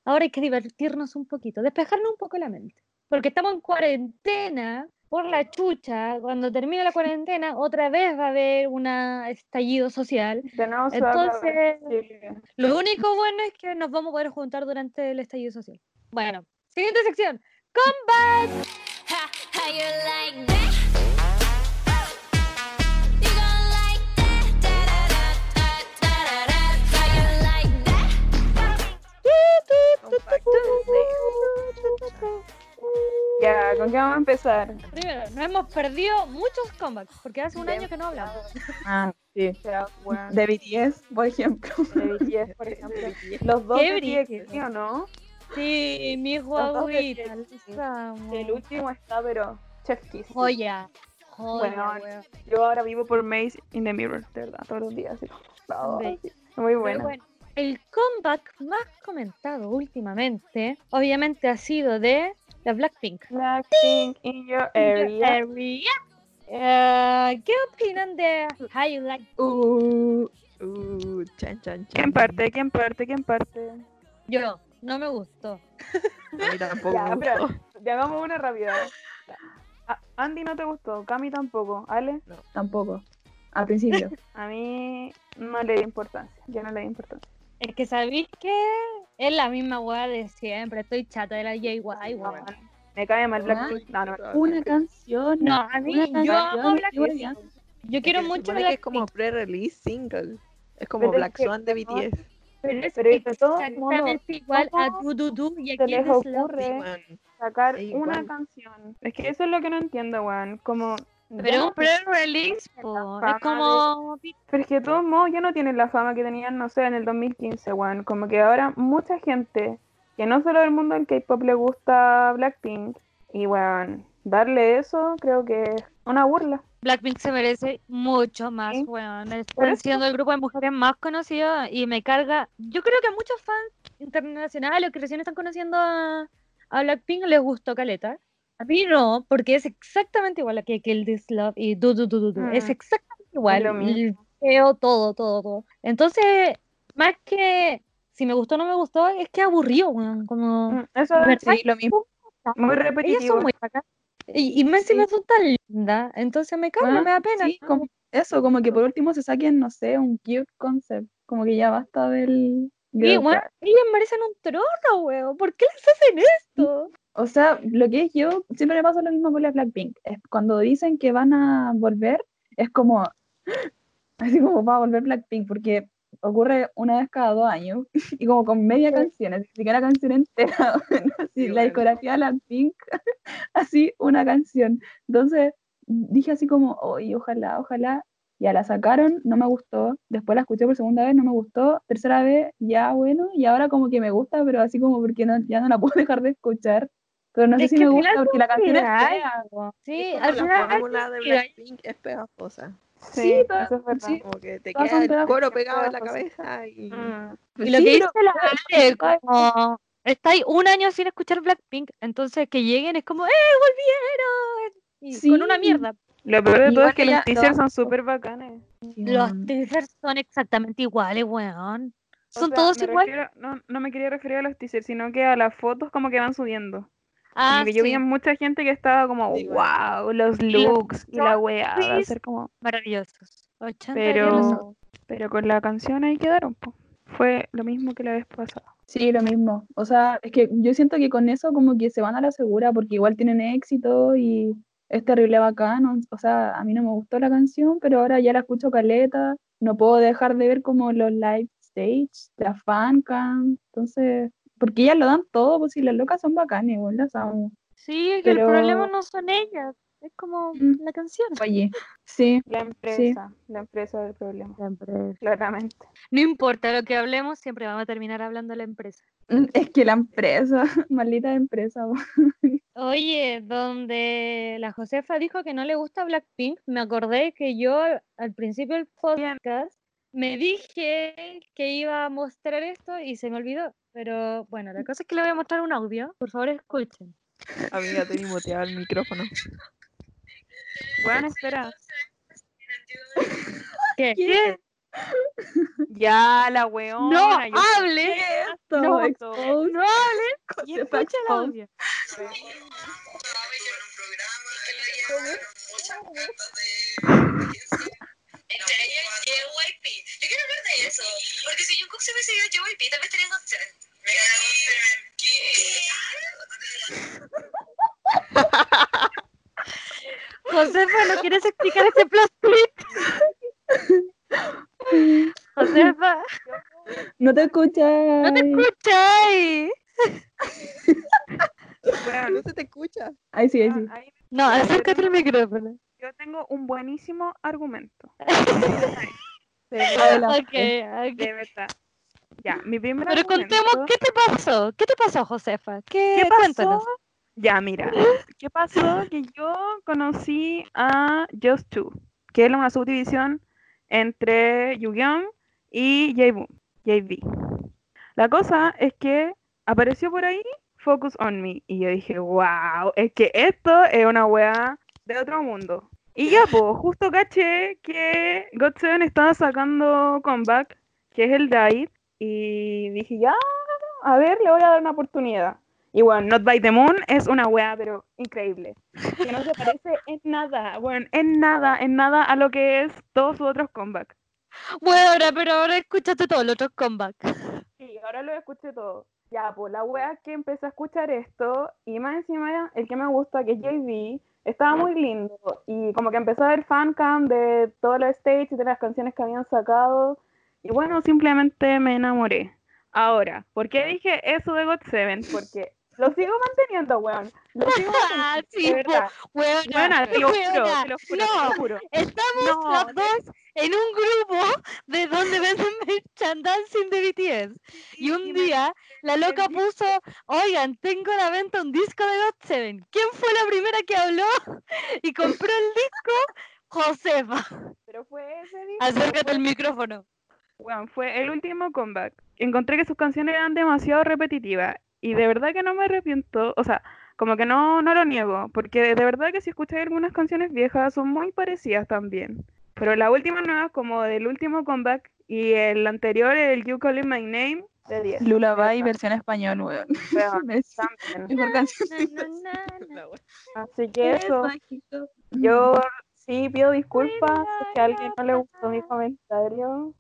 ahora hay que divertirnos un poquito, despejarnos un poco la mente. Porque estamos en cuarentena por la chucha. Cuando termine la cuarentena, otra vez va a haber un estallido social. Acabar. Entonces, lo único bueno es que nos vamos a poder juntar durante el estallido social. Bueno, siguiente sección. Comeback. Ya, ¿con qué vamos a empezar? Primero, nos hemos perdido muchos comebacks porque hace un año que no hablamos. Ah, sí. De BTS, por ejemplo. de BTS, por ejemplo. Los dos Qué de brígido. TXT, ¿o no? Sí, mi amo. El último está, pero Chef Kiss. Joya. Bueno. Yo ahora vivo por Maze in the Mirror, de verdad, todos los días. sí, Muy bueno. El comeback más comentado últimamente, obviamente, ha sido de la Blackpink. Blackpink in your area. Area. Eh, ¿Qué opinan de How You Like? Uh, Uh, chan, chan, chan. ¿Quién parte? ¿Quién parte? ¿Quién parte? Yo, no me gustó. A mí tampoco Ya, me pero- gustó. Ya hagamos una rápida. Andy no te gustó, Cami tampoco, Ale, tampoco. Al principio. a mí no le di importancia, yo no le di importancia. Es que sabéis que es la misma weá de siempre. Estoy chata de la JY, weón. Me cae mal Ah, Blackpink. No, no, Una canción. No, a mí, Una yo amo Blackpink. Yo quiero mucho es como pre-release single. Es como Pero es Black que Swan de no- BTS. Pero es exactamente igual a ¿cómo Du Du Du y a se Kill les ocurre sacar es una canción? Es que eso es lo que no entiendo, weón. Como. Pero no- un po. fama Es como. Pero es que de todos modos ya no tienen la fama que tenían, no sé, en el 2015, weón. Como que ahora mucha gente, que no solo del mundo del K-pop le gusta Blackpink, y weón, darle eso creo que es una burla. Blackpink se merece mucho más, Sí. weón. Están siendo el grupo de mujeres más conocido y me carga. Yo creo que a muchos fans internacionales que recién están conociendo a, a Blackpink les gustó Caleta. A mí no, porque es exactamente igual a que Kill This Love y Do Do Do Do Do. Es Mm. exactamente igual. lo mismo. video, todo, todo, todo. Entonces, más que si me gustó o no me gustó, es que aburrió, weón. Como, Mm, Eso sí, lo mismo. Muy Ellas repetitivo. son muy bacanas. Y, y más encima son tan lindas. Entonces me carga, Bueno, me da pena. Sí, como eso, como que por último se saquen, no sé, un cute concept. Como que ya basta del. Sí, girl weón, crush. ellas merecen un trono, weón. ¿Por qué les hacen esto? O sea, lo que es yo, siempre me pasa lo mismo con la Blackpink. Es cuando dicen que van a volver, es como, así como va a volver Blackpink, porque ocurre una vez cada dos años, y como con media canción, así que una canción entera, así, la Igual. discografía de Blackpink, así una canción. Entonces dije así como, oye, ojalá, ojalá, ya la sacaron, no me gustó, después la escuché por segunda vez, no me gustó, tercera vez, ya bueno, y ahora como que me gusta, pero así como porque no, ya no la puedo dejar de escuchar. Pero no sé Es si me gusta porque la canción es fea. Sí, al la final. fórmula de Blackpink es pegajosa. Sí, Sí, todas- eso es verdad. sí. Como que te queda el coro pegado en la cabeza y Mm. Y lo Sí, que dice la Ale, como estáis un año sin escuchar Blackpink, entonces que lleguen es como, ¡eh, volvieron! Y con una mierda. Lo peor de todo Igual es que los lo teasers son súper bacanes. Los teasers son exactamente iguales, weón. O Son sea, todos iguales. refiero- no, no me quería referir a los teasers, sino que a las fotos como que van subiendo. Ah, Como que yo vi mucha gente que estaba como, wow, los los looks y la weá, va a ser como... maravillosos. 80 días los Pero, pero con la canción ahí quedaron, po. Fue lo mismo que la vez pasada. Sí, lo mismo. O sea, es que yo siento que con eso como que se van a la segura porque igual tienen éxito y es terrible bacano. O sea, a mí no me gustó la canción, pero ahora ya la escucho caleta. No puedo dejar de ver como los live stage, la fancam. Entonces, porque ellas lo dan todo, pues si las locas son bacanas, igual las amo. Sí, es que el problema no son ellas, es como Mm. la canción. Oye, sí, La empresa, la empresa del problema, claramente. No importa lo que hablemos, siempre vamos a terminar hablando de la empresa. mm, es que la empresa, maldita empresa. Oye, donde la Josefa dijo que no le gusta Blackpink, me acordé que yo al principio del podcast me dije que iba a mostrar esto y se me olvidó. Pero bueno, la cosa es que le voy a mostrar un audio. Por favor, escuchen. amiga te muteado el micrófono. Bueno, espera. ¿Qué? ¿Qué? Ya, la No yo sé hable, Esto, No, exposed, no hable y escucha el audio. Entre ellas JYP. Yo quiero hablar de eso. Porque si Jungkook se hubiese ido a JYP, vez estaría Seven. Josefa, ¿no quieres explicar este plot twist? Josefa, No te escuchas. no te escucháis. Weón, No se te escucha. Ahí sí, ahí sí. weón, ahí- No, acércate al micrófono. yo tengo un buenísimo argumento. De Adelante. Ok, ok. De verdad. Ya, mi primer Pero contemos, argumento- ¿qué te pasó? ¿Qué te pasó, Josefa? ¿Qué, ¿Qué Cuéntanos. pasó? Ya, mira, ¿qué pasó? Que yo conocí a Just Two, que es una subdivisión entre Yu-Gi-Oh y JB. La cosa es que apareció por ahí Focus on Me y yo dije, wow, es que esto es una weá de otro mundo. Y ya, pues, justo caché que GOT7 estaba sacando comeback, que es el Dive, y dije, ya, a ver, le voy a dar una oportunidad. Y bueno, Not by the Moon es una weá, pero increíble. Que no se parece en nada, bueno, en nada, en nada a lo que es todos sus otros comebacks. Bueno, ahora, pero ahora escúchate todos los otros comebacks. Sí, ahora lo escuché todo. Ya, pues la wea que empecé a escuchar esto, y más encima el que me gusta, que es estaba muy lindo. Y como que empecé a ver fancam de toda la stage y de las canciones que habían sacado. Y bueno, simplemente me enamoré. Ahora, ¿por qué dije eso de God7? Porque lo sigo manteniendo, weón. Lo sigo Ah, manteniendo, sí, verdad. Weona, te lo juro, te lo juro, te no, lo juro. estamos No, las dos en un grupo de donde venden merchandising de BTS. Y un día la loca puso, oigan, tengo a la venta un disco de GOT7. ¿Quién fue la primera que habló y compró el disco? Josefa. Pero fue ese día. Acércate al micrófono. Bueno, fue el último comeback. Encontré que sus canciones eran demasiado repetitivas y de verdad que no me arrepiento. O sea, Como que no, no lo niego, porque de verdad que si escucháis algunas canciones viejas son muy parecidas también. Pero la última nueva, como del último comeback y el anterior, el You Calling My Name, de 10. Lullaby versión español, weón. Weón, Es- también. Mejor canción. Así que Es eso, yo sí pido disculpas si es que a alguien no le gustó mi comentario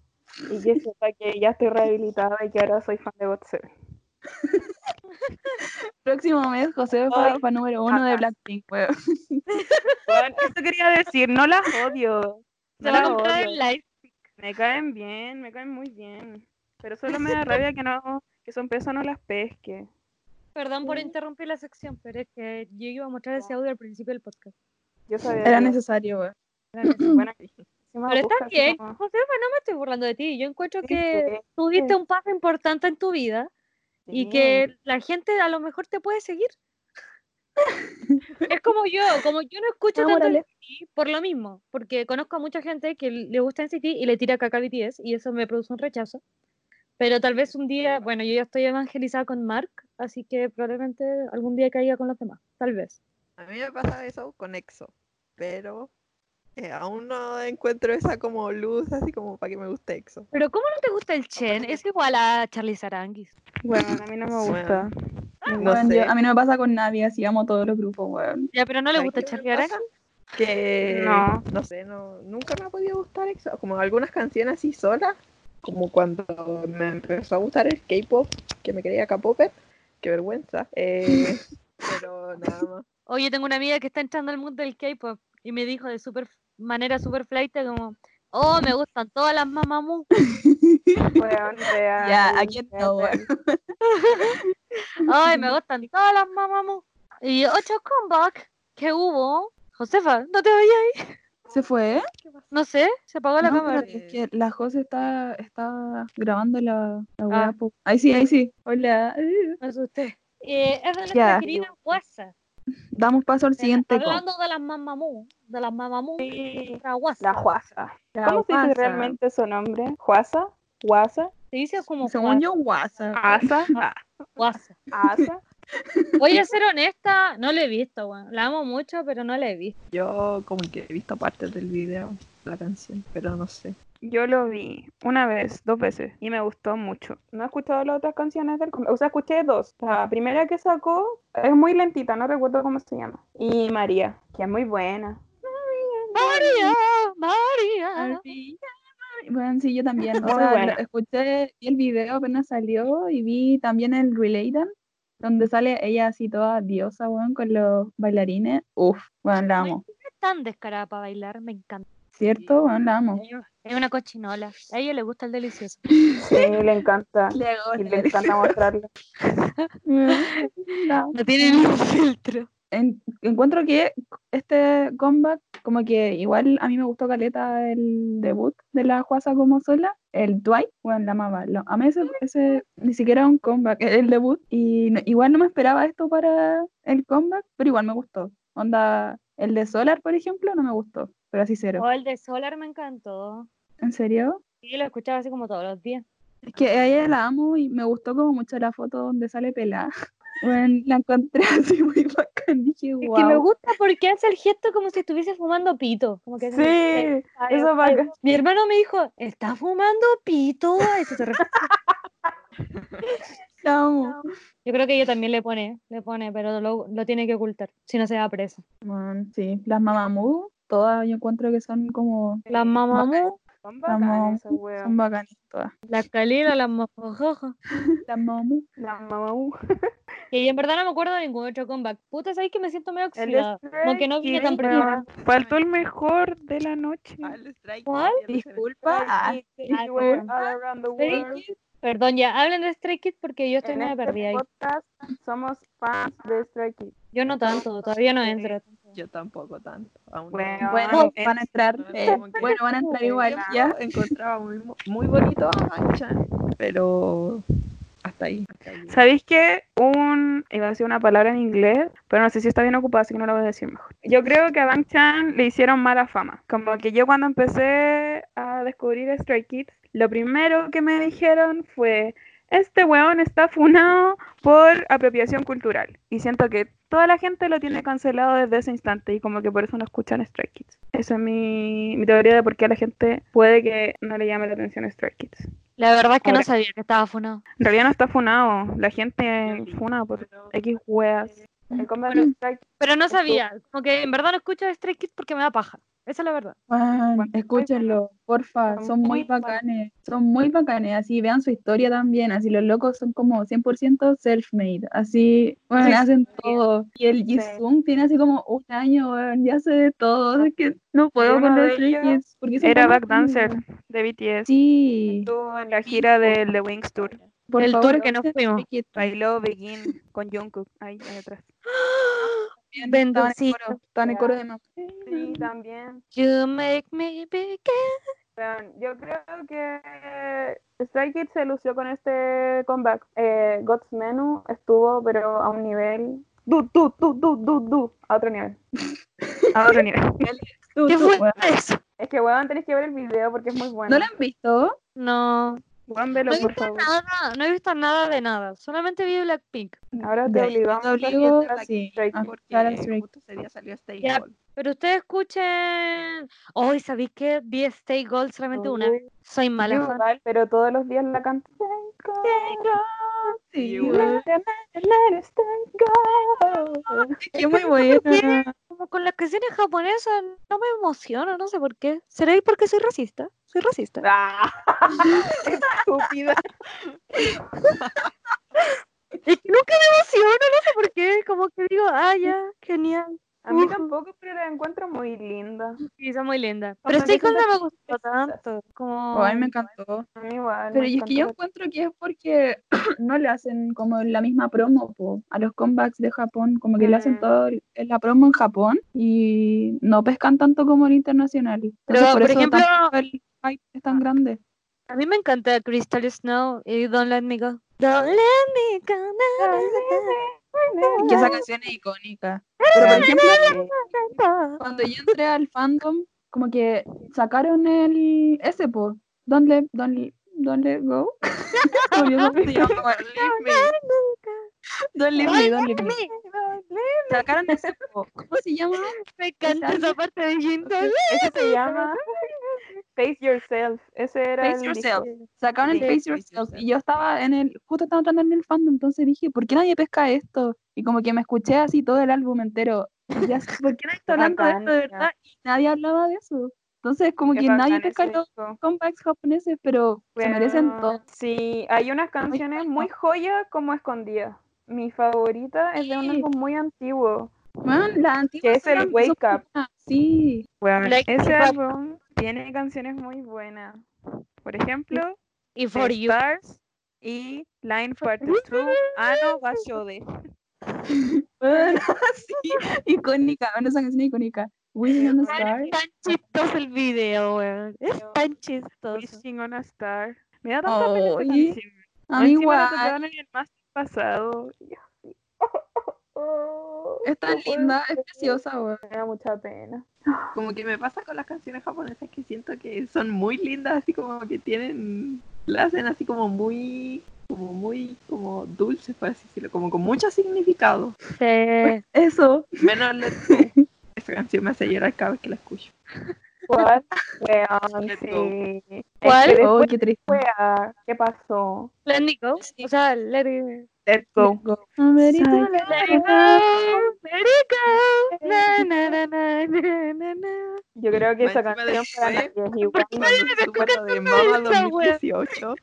y que sepa que ya estoy rehabilitada y que ahora soy fan de God Seven. Próximo mes, José Ay, para número uno de. Blackpink, weón. Eso quería decir, no las odio. Se No va a las comprar odio. el live. Me caen bien, me caen muy bien. Pero solo me da rabia que no, que su empresa no las pesque. Perdón por interrumpir la sección, pero es que yo iba a mostrar ese audio al principio del podcast. Yo sabía Era que- necesario, weón. Bueno, sí Pero está bien, Josefa, no me estoy burlando de ti. Yo encuentro Sí, que sí, tuviste sí. un paso importante en tu vida y Sí. que la gente a lo mejor te puede seguir. es como yo, como yo no escucho Ah, tanto. NCT por lo mismo, porque conozco a mucha gente que le gusta NCT y le tira caca a BTS y eso me produce un rechazo. Pero tal vez un día, bueno, yo ya estoy evangelizada con Mark, así que probablemente algún día caiga con los demás, tal vez. A mí me pasa eso con EXO, pero eh, aún no encuentro esa como luz así como para que me guste EXO. Pero ¿cómo no te gusta el Chen? Es igual a Charlie Saranguis. Bueno, a mí no me Bueno. gusta. No Weón, sé. yo- a mí no me pasa con nadie, así amo todos los grupos, weón. Ya, pero no le ¿Sabes gusta Charlie? Saranguis. Que No. no sé, no, nunca me ha podido gustar EXO. Como algunas canciones así solas, como cuando me empezó a gustar el K-pop, que me creía K-popper, qué vergüenza. Eh, pero nada más. Oye, tengo una amiga que está entrando al mundo del K-pop y me dijo de super manera super flight como, oh, me gustan todas las real, Ya, aquí no. Ay, me gustan todas las mamamoo. Y otro comeback que hubo. Josefa, ¿no te veías ahí? ¿Se fue? No sé, se apagó la No, cámara. es que la José está, está grabando la, la Ah. po. Ahí sí, ahí sí. Hola. Me asusté. Eh, es de nuestra Ya. querida WhatsApp. Damos paso al siguiente con. Hablando de las mamamoo, de las Sí, WhatsApp. La Juasa. La ¿Cómo se dice realmente su nombre? ¿Juasa? ¿Guasa? Se dice como Según yo, WhatsApp. ¿Asa? Ah. Voy a ser honesta, no la he visto, weón. La amo mucho, pero no la he visto. Yo como que he visto partes del video, la canción, pero no sé. Yo lo vi una vez, dos veces, y me gustó mucho. No he escuchado las otras canciones del... O sea, escuché dos. La primera que sacó es muy lentita, no recuerdo cómo se llama. Y María, que es muy buena. María, María. Bueno, sí, yo también. O sea, buena. lo- escuché el video apenas salió y vi también el Related, donde sale ella así toda diosa, weón, con los bailarines. Uf, bueno, la amo. Es tan descarada para bailar, me encanta. ¿Cierto? Bueno, la amo. Es una cochinola. A ella le gusta el delicioso. Sí, le encanta. Le Y le encanta mostrarlo. Amo. No tiene ni un filtro. En- encuentro que este comeback, como que igual a mí me gustó caleta el debut de la Juasa como sola, el Dwight, bueno, la amaba, lo, a mí ese, ese ni siquiera un comeback, el debut, y no- igual no me esperaba esto para el comeback, pero igual me gustó. Onda, el de Solar, por ejemplo, no me gustó, pero así cero. O el de Solar me encantó. ¿En serio? Y lo escuchaba así como todos los días. Es que a ella la amo y me gustó como mucho la foto donde sale pelada. Bueno, la encontré así muy bacán, dije, Es que me wow. gusta porque hace el gesto como si estuviese fumando pito. Como que hace el- Sí, eso es bacán. Mi hermano me dijo, ¿está fumando pito? Eso se refiere. La amo. Yo creo que ella también le pone, le pone, pero lo, lo tiene que ocultar, si no se va preso. Bueno, sí, las Mamamoo, todas yo encuentro que son como, Las mamamoo, Son las bacanas esas son weas. bacanas todas. las calila, las mojojojo. Las Mamamoo. La Mamamoo. Y en verdad no me acuerdo de ningún otro comeback. Puta, ¿sabes que me siento medio oxidada? Como que no vine tan weón. Faltó el mejor de la noche. Ah, ¿Cuál? Disculpa. ah, world. Perdón, ya, hablen de Stray Kids porque yo estoy En medio este perdida ahí. somos fans de Stray Kids. Yo no tanto, todavía no entro. Yo tampoco tanto. Aún no. Bueno, Bueno, en- van a entrar, eh, bueno, van a entrar igual, ya. encontraba muy, muy bonito a Manchan, pero hasta ahí. hasta ahí. ¿Sabéis que un. iba a decir una palabra en inglés, pero no sé si está bien ocupada, así que no la voy a decir mejor. Yo creo que a Bang Chan le hicieron mala fama. Como que yo cuando empecé a descubrir Stray Kids, lo primero que me dijeron fue. Este weón está funado por apropiación cultural. Y siento que toda la gente lo tiene cancelado desde ese instante y como que por eso no escuchan Stray Kids. Esa es mi, mi teoría de por qué a la gente puede que no le llame la atención Stray Kids. La verdad es que no sabía que estaba funado. En realidad no está funado, la gente funa por X weas. Stray Pero no sabía. Como que en verdad no escucho Stray Kids porque me da paja. Esa es la verdad. Bueno, muy escúchenlo, porfa, Son son muy muy bacanes, son muy bacanes, así vean su historia también, así los locos son como 100% self-made, así, bueno, Sí, hacen sí. todo, y el Sí. Jisung tiene así como un año, weón, ya sé de todo, es que no puedo con los porque Era Backdancer de BTS. Sí, Estuvo en la gira del The Wings Tour. por El favor, tour que nos fuimos. Bailó Begin con Jungkook. Ahí, ahí atrás. También estaban en coro, de mamá. Sí, también. You make me begin. Yo creo que Stray Kids se lució con este comeback. Eh, God's Menu estuvo, pero a un nivel. Du, du, du, du, du, du. A otro nivel. A otro nivel. ¿Qué fue eso? Es que, weón, tenés que ver el video porque es muy bueno. ¿No lo han visto? No. No velo, he por visto favor. nada, no he visto nada de nada. Solamente vi Blackpink. Ahora te obligamos a sí, Stay. Gold. Pero ustedes escuchen. Hoy, ¿sabéis qué? Vi Stay Gold solamente una Uy, vez. Soy mala fan. igual, pero todos los días la canto. Sí, Sí. Let it stay go. Qué muy buena. Canciones japonesas no me emociono, no sé por qué. ¿Será porque soy racista? Soy racista. Ah, Estúpida. Es que nunca me emociono, no sé por qué. Como que digo, ah, ya, genial. A mí tampoco, pero la encuentro muy linda. Sí, son muy. Cuando Pero Gold no me gustó tanto. Como... Oh, a mí me encantó. A mí igual. Pero es que yo encuentro que es porque no le hacen como la misma promo po, a los comebacks de Japón, como que le hacen Mm. todo la promo en Japón y no pescan tanto como el internacional. Entonces, Pero, por, por eso ejemplo- el hype es tan grande. A mí me encanta Crystal Snow y Don't Let Me Go. Don't Let Me Go. na, na, Y que esa canción es icónica. Pero por ejemplo, cuando yo entré al fandom, como que sacaron el ese po, Don't Let, don't, don't let Go. Leave Me, Don't Leave Me. Sacaron ese. ¿Cómo se llama? Me encanta esa parte de Jin. Ese se llama Face Yourself. Ese era Face el Yourself. Sacaron el Sí, Face Yourself y yo estaba en el, justo estaba entrando en el fandom, entonces dije, ¿por qué nadie pesca esto? Y como que me escuché así todo el álbum entero. Y ya, ¿por qué nadie está hablando de esto de verdad? Y nadie hablaba de eso. Entonces como que nadie pesca los comebacks japoneses, pero se merecen todo. Sí, hay unas canciones muy joya como escondidas. Mi favorita es de un álbum muy antiguo. Bueno, la antigua Que es el Wake Up. Sí. Like ese álbum tiene canciones muy buenas. Por ejemplo, Y The For You. Stars y Line Part 2 Ano Gashode. Bueno, sí. Icónica. Bueno, esa canción es icónica. Wishing on a Star. Es tan chistoso el video, weón. Es tan chistoso. Wishing on a Star. Me da tanta pena esa Oye, canción. A mí la igual. tocaban en el máster pasado. Es tan linda, es preciosa. Me da mucha pena. Como que me pasa con las canciones japonesas que siento que son muy lindas, así como que tienen, la hacen así como muy, como muy, como dulces, por así decirlo, como con mucho significado. Sí. Eso. Menos. Esa canción me hace llorar cada vez que la escucho. ¿Cuál? Weón, sí. Es ¿Cuál? que Oh, qué triste. fue a- ¿Qué pasó? Let me go. O sea, let it go. Let it go. go. Let it go. Na, na, na, na, na, na, na. Yo creo que esa canción para nadie es igual. Supe lo de Mama esa, wea. 2018,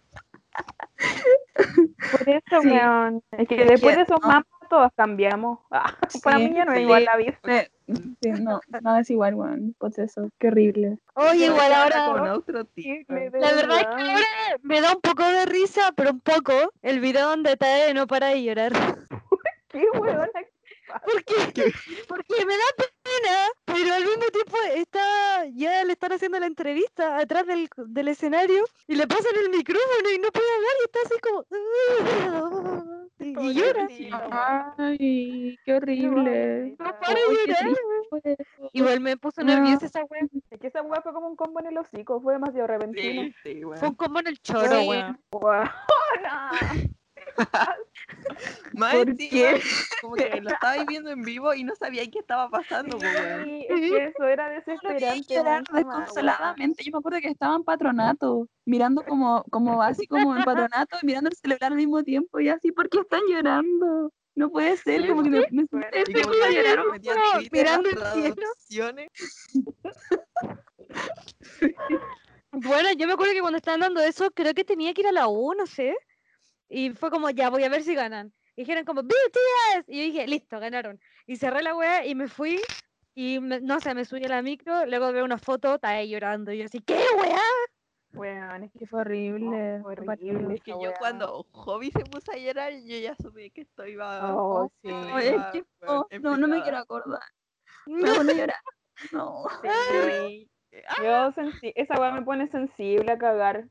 Por eso, Sí. weón. Es que después de esos mamas todos cambiamos. Ah, para mí ya no es sí. igual la vida. Sí, sí, no, no es igual, weón. Pues eso, qué horrible. Oye, igual Ahora ahora. con otro tipo. De La verdad es que ahora me da un poco de risa, pero un poco, el video donde Tae no para de llorar. ¿Qué weón? ¿Por qué? Porque me da pena, pero al mismo tiempo está, ya le están haciendo la entrevista atrás del, del escenario y le pasan el micrófono y no puede hablar y está así como... Y llora. Ay, qué horrible. No para llorar. Igual me puso No. nerviosa esa wea. Es que esa weá fue como un combo en el hocico, fue demasiado repentino. Sí, sí. Fue un combo en el choro, Sí. weón. Más ¿Por encima, qué? como que lo estabais viendo en vivo y no sabía qué estaba pasando. Sí, es que eso era Lo vi desesperante. encima, desconsoladamente. Yo me acuerdo que estaba en patronato, mirando como, como así como en patronato, y mirando el celular al mismo tiempo y así, ¿por qué están llorando? No puede ser, como que me, me Twitter mirando el cielo. Bueno, yo me acuerdo que cuando estaban dando eso, creo que tenía que ir a la U, no sé. Y fue como, ya, voy a ver si ganan. Y dijeron como, BTS. Y yo dije, listo, ganaron. Y cerré la wea y me fui. Y me- no sé, me subí a la micro, luego veo una foto, estaba ahí llorando. Y yo así, ¿qué wea? Weón, es que Fue horrible. horrible. Es que yo weá. cuando Hobby se puso a llorar, yo ya supe que esto iba. Oh, sí. No, es que weón, no, no, me quiero acordar. Me pone a llorar. No. Sí. Yo sensi- esa weá me pone sensible a cagar.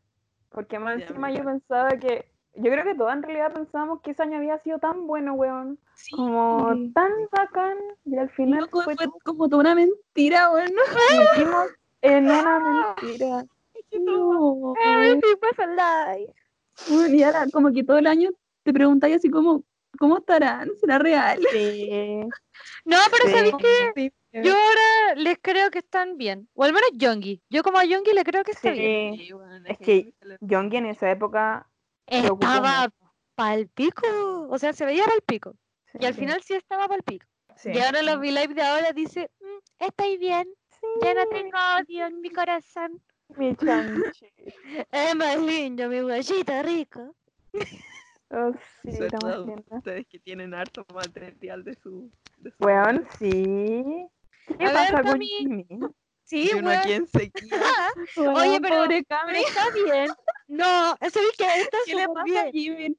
Porque más encima yo pensaba que. Yo creo que todos en realidad pensábamos que ese año había sido tan bueno, weón. Como tan bacán. Y al final fue como toda una mentira, bueno. vivimos en una mentira. No. Bueno, y ahora como que todo el año te preguntáis así como, ¿cómo estarán? ¿Será real? Sí. No, pero Sí. Sí. Yo ahora les creo que están bien. O al menos Yongi. Yo como a Yongi le creo que está bien. Weón, Es que que Yongi en esa época Estaba pal pico. O sea, se veía pal pico. Y al Sí. final sí estaba pal pico. Sí. Y ahora los V-Live de ahora dice, "Mm, estoy bien. Ya no tengo odio en mi corazón. Mi chanchi. Es más lindo mi huellito rico. Oh, sí, ustedes que tienen harto material de su. De su Weón, sí. ¿Qué A ver, pasa con Cami. Jimmy? Sí, y uno weón. aquí en sequía. Weón, Oye, pero- pobre Pero Cami. está bien. No, eso es que está ¿Qué le súper pasa a bien. Jimmy?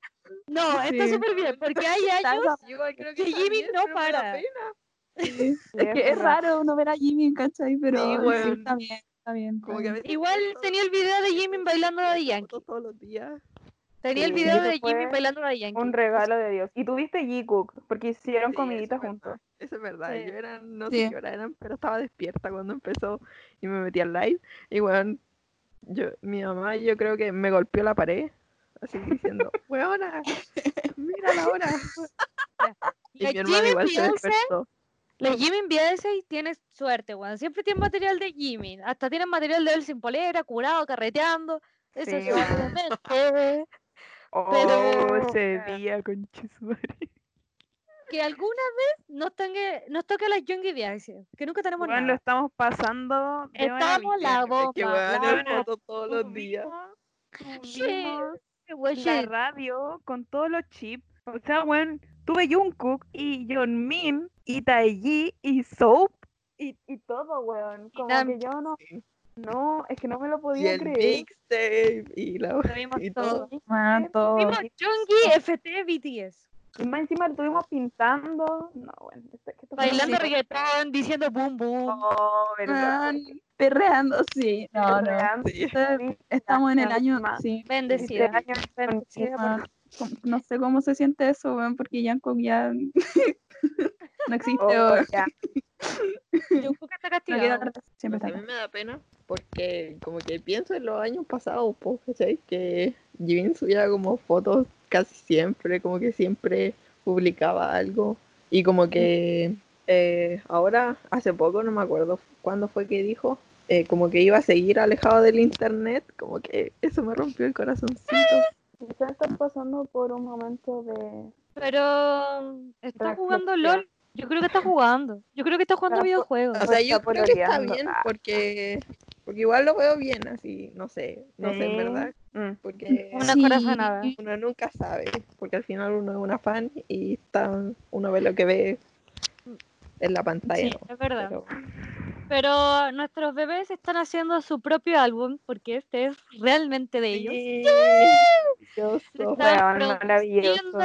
No, está súper bien. Porque hay años Yo igual creo que Jimmy bien, no para. pena. Sí. Sí, Es que es raro uno ver a Jimmy, ¿cachai? Pero Sí, sí, weón. está bien, está bien. Como que a Igual tenía el video de Jimmy bailando de Yankee. todos los días. Tenía el video eso de Jimmy bailando de Yankee. Un regalo de Dios. Y tuviste G-Cook, porque hicieron Sí, eso comiditas es verdad, juntos. Eso es verdad. Sí. Yo era, no Sí. sé qué hora eran, pero estaba despierta cuando empezó y me metí al live. Y bueno, yo, mi mamá yo creo que me golpeó la pared, así diciendo, weona, mira la hora. Y La mi hermano Jimmy igual se despertó. la Jimmy Beyoncé tiene suerte, weón. Siempre tiene material de Jimmy. Hasta tiene material de él sin polera, curado, carreteando. Eso Sí, es. Oh, Pero- ese día con. Que alguna vez nos toque, nos toque las Young Beyoncé. Que nunca tenemos Bueno, lo nada. estamos pasando de Estamos la bomba. Que la Bueno, todos los días. Sí, la radio con todos los chips. O sea, weón, tuve Jungkook y Yeonmin y Taeji y Soap y, y todo, weón. Como que yo no, Sí. No, es que no me lo Y podía el creer. mixtape y la Tuvimos y todo. todo. Bueno, todo. Tuvimos Youngie, FT, BTS. Y más encima lo estuvimos pintando. No, bueno, esto- que esto fue Bailando reggaetón, diciendo boom boom. Oh, verdad. Perreando, sí. No, no. Perreando. Sí. Este- Estamos en el año, Encima. sí. Este Bendecida. año Ah, com- No sé cómo se siente eso, weón, porque Jungkook ya no existe. Oh, weón. ya. Jungkook está No quiero castigado. Siempre A está mí acá. me da pena porque como que pienso en los años pasados, po, ¿cachai? Que Jimin subía como fotos casi siempre, como que siempre publicaba algo y como que eh, ahora, hace poco, no me acuerdo cuándo fue que dijo, eh, como que iba a seguir alejado del internet, como que eso me rompió el corazoncito. Quizás estás pasando por un momento de. Pero está jugando. LOL. Yo creo que está jugando. Yo creo que está jugando videojuegos. O sea, yo creo que está bien Ah. porque, porque igual lo veo bien así, no sé, no sé en verdad, Mm. porque... Una Sí. corazonada. uno nunca sabe, porque al final uno es una fan y está, uno ve lo que ve en la pantalla. Sí, ¿no? es verdad. Pero Pero nuestros bebés están haciendo su propio álbum porque este es realmente de ellos. Sí, maravilloso. están maravilloso.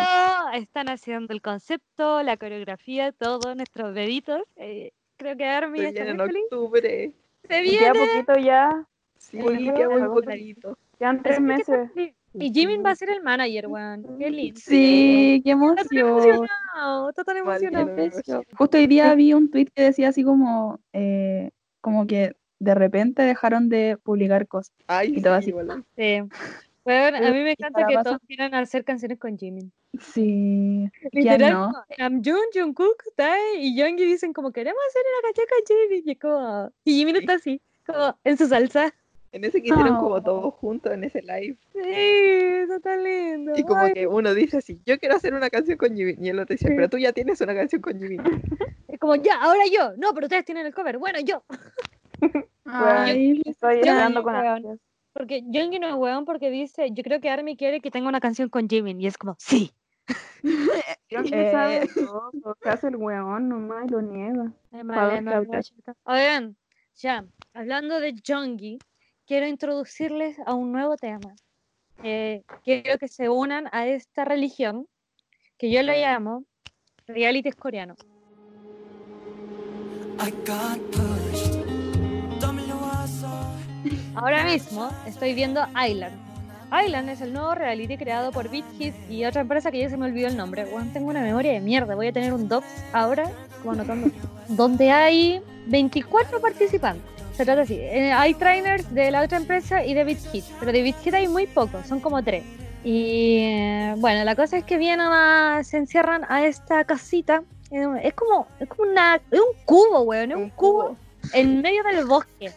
están haciendo el concepto, la coreografía, todos nuestros bebitos. Eh, creo que Army Se está en feliz. octubre. Se viene. poquito ya. Sí, queda muy poquito. Quedan tres meses. Y Jimin va a ser el manager, weón. Qué lindo. Sí, qué Está tan emoción. emocionado, está tan emocionado. Justo hoy día vi un tweet que decía así como, eh, como que de repente dejaron de publicar cosas. Ay, Y todo sí, así. igual. Sí. Bueno, a mí me encanta que pasar- todos quieran hacer canciones con Jimin. Sí. ¿Quién Literal, no? Namjoon, Jungkook, Tae y Yoongi dicen como queremos hacer una canción con Jimin y es como y Jimin está así, como en su salsa. En ese que hicieron Oh. como todos juntos en ese live. Sí, eso está lindo. Y como Ay, que uno dice así, yo quiero hacer una canción con Jimin. Y el otro dice, Sí. pero tú ya tienes una canción con Jimin. Es como ya, ahora yo. No, pero ustedes tienen el cover. Bueno, yo. Ay, Estoy Yo- esperando con weón. ansias. Porque Yoongi no es weón porque dice, yo creo que Army quiere que tenga una canción con Jimin y es como, sí. Yo Eh. sabe todo, se hace el weón nomás y lo niega. Oigan, ya, hablando de Jongi, quiero introducirles a un nuevo tema. Eh, quiero que se unan a esta religión que yo lo llamo realities coreanos. Ahora mismo estoy viendo Island. Island es el nuevo reality creado por Big Hit y otra empresa que ya se me olvidó el nombre. Bueno, tengo una memoria de mierda. Voy a tener un docs ahora, como anotando. donde hay 24 participantes. Se trata así. eh, hay trainers de la otra empresa y de Beat Hit, pero de Beat Hit hay muy pocos, son como tres. Y eh, bueno, la cosa es que vienen a, se encierran a esta casita. eh, Es como, es como una, es un cubo, weón, es un, Un cubo cubo. en medio del bosque.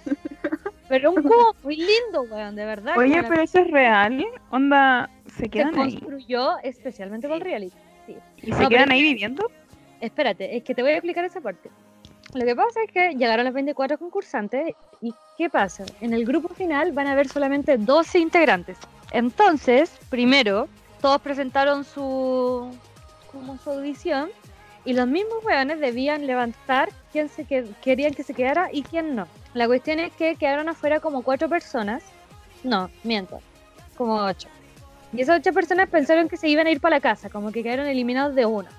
Pero un cubo muy lindo, weón, de verdad. Oye, pero eso es real. Onda, se se quedan ahí. construyó especialmente con reality. Sí. ¿Y se No, pero quedan ahí viviendo? Espérate, es que te voy a explicar esa parte. Lo que pasa es que llegaron los 24 concursantes y ¿qué pasa? En el grupo final van a haber solamente 12 integrantes. Entonces, primero, todos presentaron su, como su audición y los mismos weones debían levantar quién se que- querían que se quedara y quién no. La cuestión es que quedaron afuera como cuatro personas. No, miento, como ocho. Y esas ocho personas pensaron que se iban a ir para la casa, como que quedaron eliminados de una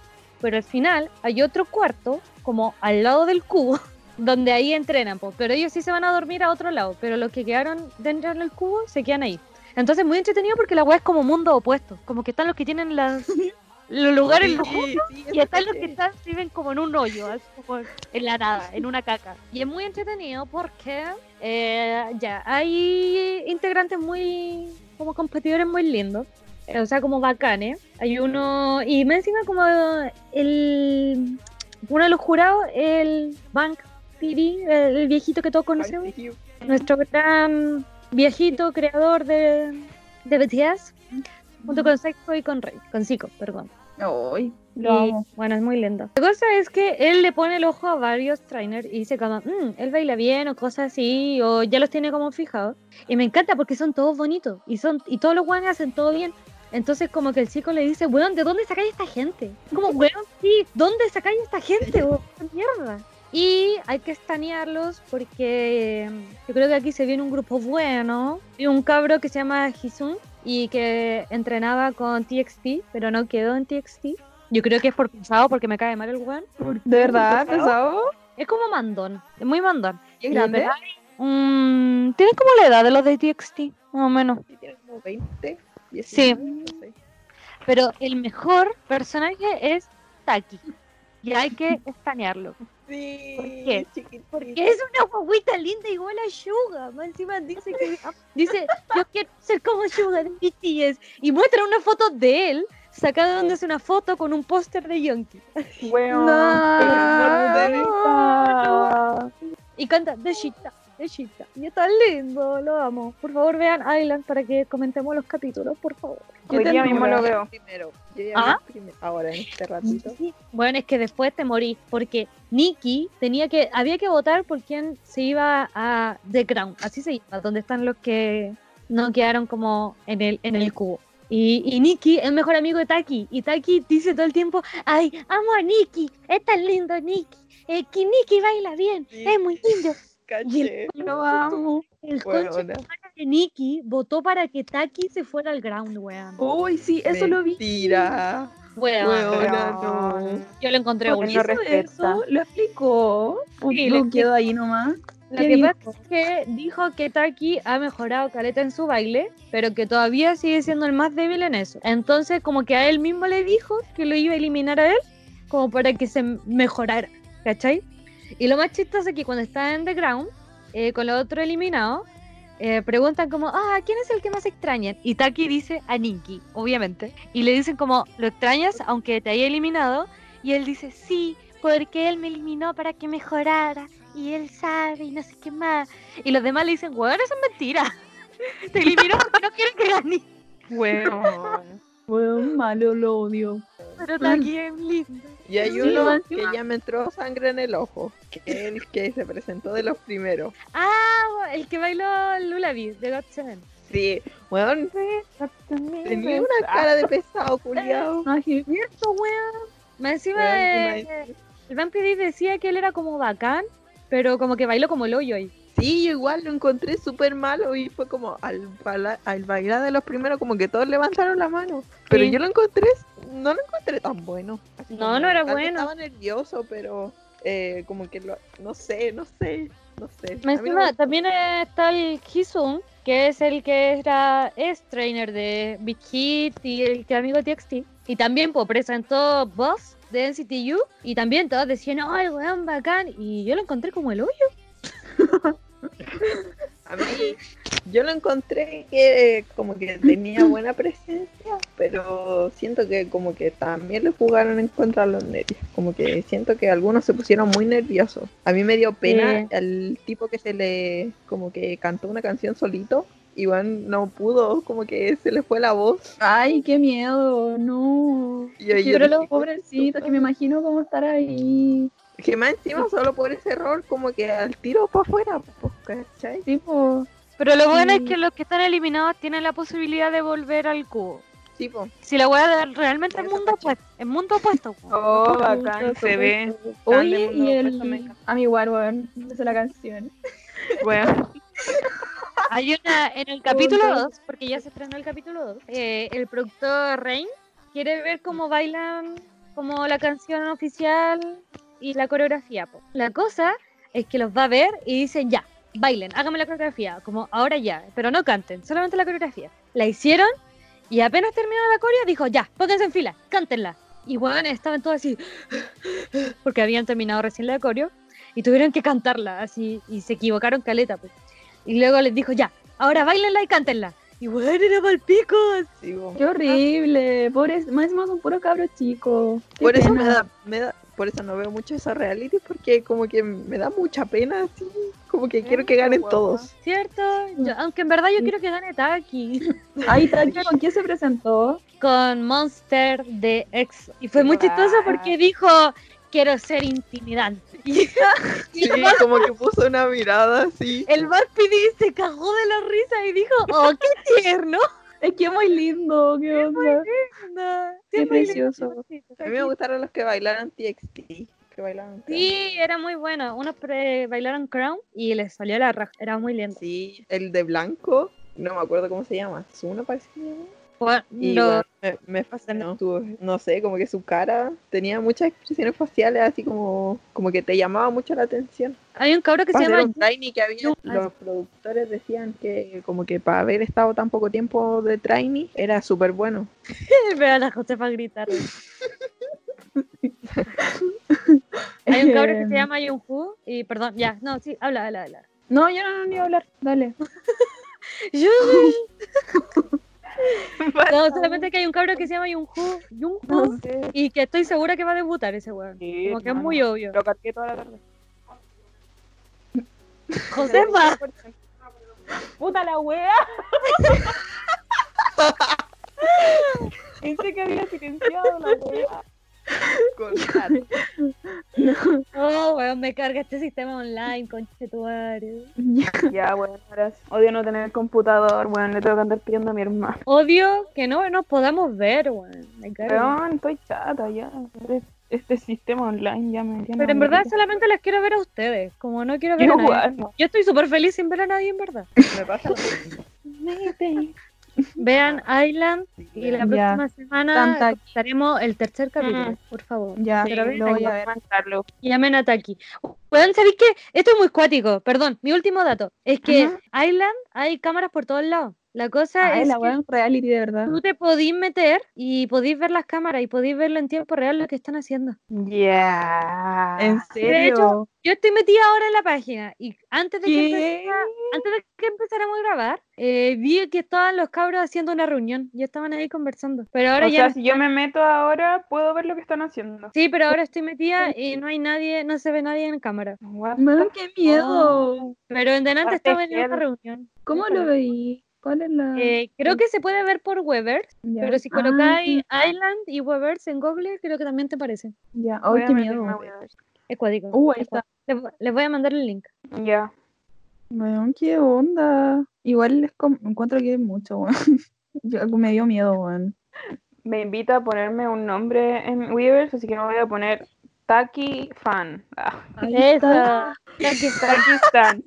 pero al final hay otro cuarto, como al lado del cubo, donde ahí entrenan, po, pero ellos sí se van a dormir a otro lado, pero los que quedaron dentro del cubo se quedan ahí. Entonces muy entretenido porque la weá es como mundo opuesto, como que están los que tienen las, los lugares Sí, lujosos sí, y están los que están, viven como en un hoyo, así como en la nada, en una caca. Y es muy entretenido porque eh, ya hay integrantes muy, como competidores muy lindos, o sea, como bacanes. Hay uno, y me encima como el, uno de los jurados, el Bank TV, el, el viejito que todos conocemos, nuestro gran viejito creador de, de BTS, junto con Seiko y con Rey, con Zico, perdón. Ay, Y, lo amo. bueno, es muy lindo. La cosa es que él le pone el ojo a varios trainers y dice como, "Mm, él baila bien o cosas así, o ya los tiene como fijados. Y me encanta porque son todos bonitos y son y todos los guanes hacen todo bien. Entonces como que el chico le dice, weón, ¿de dónde sacáis esta gente? Como, weón, sí, ¿dónde sacáis esta gente? weón? ¡Qué mierda! Y hay que estanearlos porque yo creo que aquí se viene un grupo bueno. Y un cabro que se llama Hisun y que entrenaba con TXT, pero no quedó en TXT. Yo creo que es por pesado porque me cae mal el weón. ¿De verdad? ¿Pesado? Es como mandón, es muy mandón. ¿Es Ya, grande? hay- mm, tiene como la edad de los de TXT, más o menos. Tiene como 20, Sí. 19, no sé. Pero el mejor personaje es Taki. Y hay que estanearlo. Sí, ¿Por qué? chiquitito. Porque es una guaguita linda igual a Suga. Más encima dice que dice, yo quiero ser como Suga de BTS. Y muestra una foto de él sacada donde hace una foto con un póster de Yonki. Weón. No. Y canta de Shita, de. Y está lindo, lo amo. Por favor vean Island para que comentemos los capítulos, por favor. Yo Hoy día mismo lo veo. Primero, yo ya ¿Ah? primero, ahora en este ratito. Bueno, es que después te morí, porque Nikki tenía que, había que votar por quién se iba a The Crown, así se llama, donde están los que no quedaron como en el, en el cubo. Y, y Nikki es el mejor amigo de Taki, y Taki dice todo el tiempo, ay, amo a Nikki, es tan lindo Nikki, eh, que Nikki baila bien, Sí. es muy lindo. Y el, Caché. Lo amo. el Huevona. de Nikki votó para que Taki se fuera al ground, weón. Uy, sí, eso lo vi. Mentira. Weón, no. yo lo encontré ¿Por buenísimo. qué hizo respeta. eso? ¿Lo explicó? ¿O Sí, no lo quedó ahí nomás? Lo ¿Qué que dijo? pasa es que dijo que Taki ha mejorado caleta en su baile, pero que todavía sigue siendo el más débil en eso. Entonces, como que a él mismo le dijo que lo iba a eliminar a él, como para que se mejorara, ¿cachai? Y lo más chistoso es que cuando estaba en The Ground, eh, con los otros eliminados, eh, preguntan como, ah, ¿quién es el que más extrañan? Y Taki dice a Nikki, obviamente. Y le dicen como, ¿lo extrañas aunque te haya eliminado? Y él dice, sí, porque él me eliminó para que mejorara. Y él sabe y no sé qué más. Y los demás le dicen, weón, eso es mentira. Te eliminó porque no quieren que gane. Weón. Weón, malo, lo odio. Pero es lindo. Y hay uno que ya me entró sangre en el ojo, que es el que se presentó de los primeros. Ah, el que bailó Lulabi de God Seven. Sí, weón, tenía una cara de pesado, culiao. Ay, Cierto, weón. Más encima, Weón, imagínate. el Vampire decía que él era como bacán, pero como que bailó como el hoyo ahí. Sí, yo igual lo encontré súper malo y fue como al, al bailar de los primeros como que todos levantaron la mano. Pero Sí. yo lo encontré, no lo encontré tan bueno. Así No, no era bueno. Estaba nervioso, pero eh, como que lo, no sé, no sé, no sé. No encima, me- también está el Hisun, que es el que era es trainer de Big Hit y el que amigo TXT. Y también pues, presentó Boss de NCTU y también todos decían, el weón bacán. Y yo lo encontré como el hoyo. A mí, yo lo encontré que eh, como que tenía buena presencia, pero siento que como que también le jugaron en contra los nervios. Como que siento que algunos se pusieron muy nerviosos. A mí me dio pena el tipo que se le, como que cantó una canción solito. Iván no pudo, como que se le fue la voz. Ay, qué miedo, no. Y yo- yo Pero dije, los pobrecitos, que me imagino cómo estar ahí. Que más encima solo por ese error, como que al tiro para afuera, pues, ¿cachai? Tipo, Pero lo bueno es Sí. que los que están eliminados tienen la posibilidad de volver al cubo. Tipo, Si la weá de- realmente es Eso mundo opuesto, es mundo opuesto. po. Oh, bacán, se ve. oye, y el. A mi weón, esa es la canción. Weón. Hay una en el capítulo Punto. 2, porque ya se estrenó el capítulo 2, eh, el productor Rain quiere ver cómo bailan como la canción oficial y la coreografía. po. La cosa es que los va a ver y dicen ya, bailen, háganme la coreografía, como ahora ya, pero no canten, solamente la coreografía. La hicieron y apenas terminó la coreo dijo ya, pónganse en fila, cántenla. Y bueno, estaban todos así, porque habían terminado recién la coreo y tuvieron que cantarla así y se equivocaron caleta. Pues. Y luego les dijo ya, ahora bailenla y cántenla. Y bueno, era palpico. digo, Qué horrible. Pobres, más encima son puros cabros chicos. Qué por eso me da, me da, por eso no veo mucho esa reality, porque como que me da mucha pena, así, como que quiero que ganen guapa. todos. ¿Cierto? Yo- aunque en verdad yo quiero que gane Taki Ay, Taki, ¿con quién se presentó? con Monster de EXO. Y fue muy chistoso porque dijo, quiero ser intimidante. Y, Sí, como que puso una mirada así. el Vampiri se cagó de la risa y dijo, oh, qué tierno. Es que muy lindo, qué onda. Muy lindo, precioso. sí, A mí me gustaron los que bailaron TXT. Que bailaron Crown. Sí, era muy bueno. Unos pre- bailaron Crown y les salió la raja. Era muy lindo. Sí, el de blanco, no me acuerdo cómo se llama. Zuna parece que se llama. Por- Y lo- bueno, me, me fascinó. No sé, como que su cara tenía muchas expresiones faciales, así como, como que te llamaba mucho la atención. Hay un cabro que se Para llama un trainee que había, los productores decían que como que para haber estado tan poco tiempo de trainee era súper bueno. Pero a la Josefa gritar. Hay un cabro que se Eh, llama Yunhu y perdón, ya, no, sí, habla, habla, habla. No, yo no, no iba a hablar. Dale. Yo- No, solamente que hay un cabro que se llama No sé. y que estoy segura que va a debutar ese weón. Sí, Como que es muy obvio. Lo cargué toda la tarde. Josefa, ¡Puta la wea! Pensé que había silenciado la wea. Con oh weón, me carga este sistema online, conche tu. Ya, bueno, ahora sí. Odio no tener computador, weón. Le tengo que andar pidiendo a mi hermano. Odio que no nos podamos ver, weón. Me carga. Weón, estoy chata ya. Este- Este sistema online ya me. me Pero en verdad solamente las quiero ver a ustedes, como no quiero ver Quiero a nadie. jugar, no. Yo estoy súper feliz sin ver a nadie en verdad. me pasa. Vean Island y la Ya. próxima semana comentaremos el tercer capítulo, por favor. Ya, Pero lo voy a ver. Mandarlo. Llamen a Taki. Weón, ¿sabéis qué? Esto es muy cuático. Perdón, mi último dato. Es que Ajá. Island hay cámaras por todos lados. La cosa Ay, es la que reality de verdad. tú te podís meter y podís ver las cámaras y podís verlo en tiempo real lo que están haciendo. Ya. ¿En De hecho, serio? Yo estoy metida ahora en la página y antes de que, empezara- antes de que empezáramos a grabar, eh, vi que estaban los cabros haciendo una reunión y estaban ahí conversando. Pero ahora o ya sea, no si yo me meto ahora, puedo ver lo que están haciendo. Sí, pero ahora estoy metida y no hay nadie, no se ve nadie en cámara. What Man, qué miedo. Pero en delante estaba en una heavy. reunión. ¿Cómo lo veí? ¿Cuál es la...? Eh, creo que se puede ver por Weber, Ya. pero si Ah, colocáis Island y Webers en Google, creo que también te aparece. Ya, a qué miedo. Es cuático. Uh, ahí es está. Les, vo- les voy a mandar el link. Ya. Weón, qué onda. Igual es como, encuentro que es mucho, weón. Me dio miedo, weón. Me invita a ponerme un nombre en Weavers, así que me voy a poner Taki Fan. Ah, Ahí está. Esa. Taki Stan.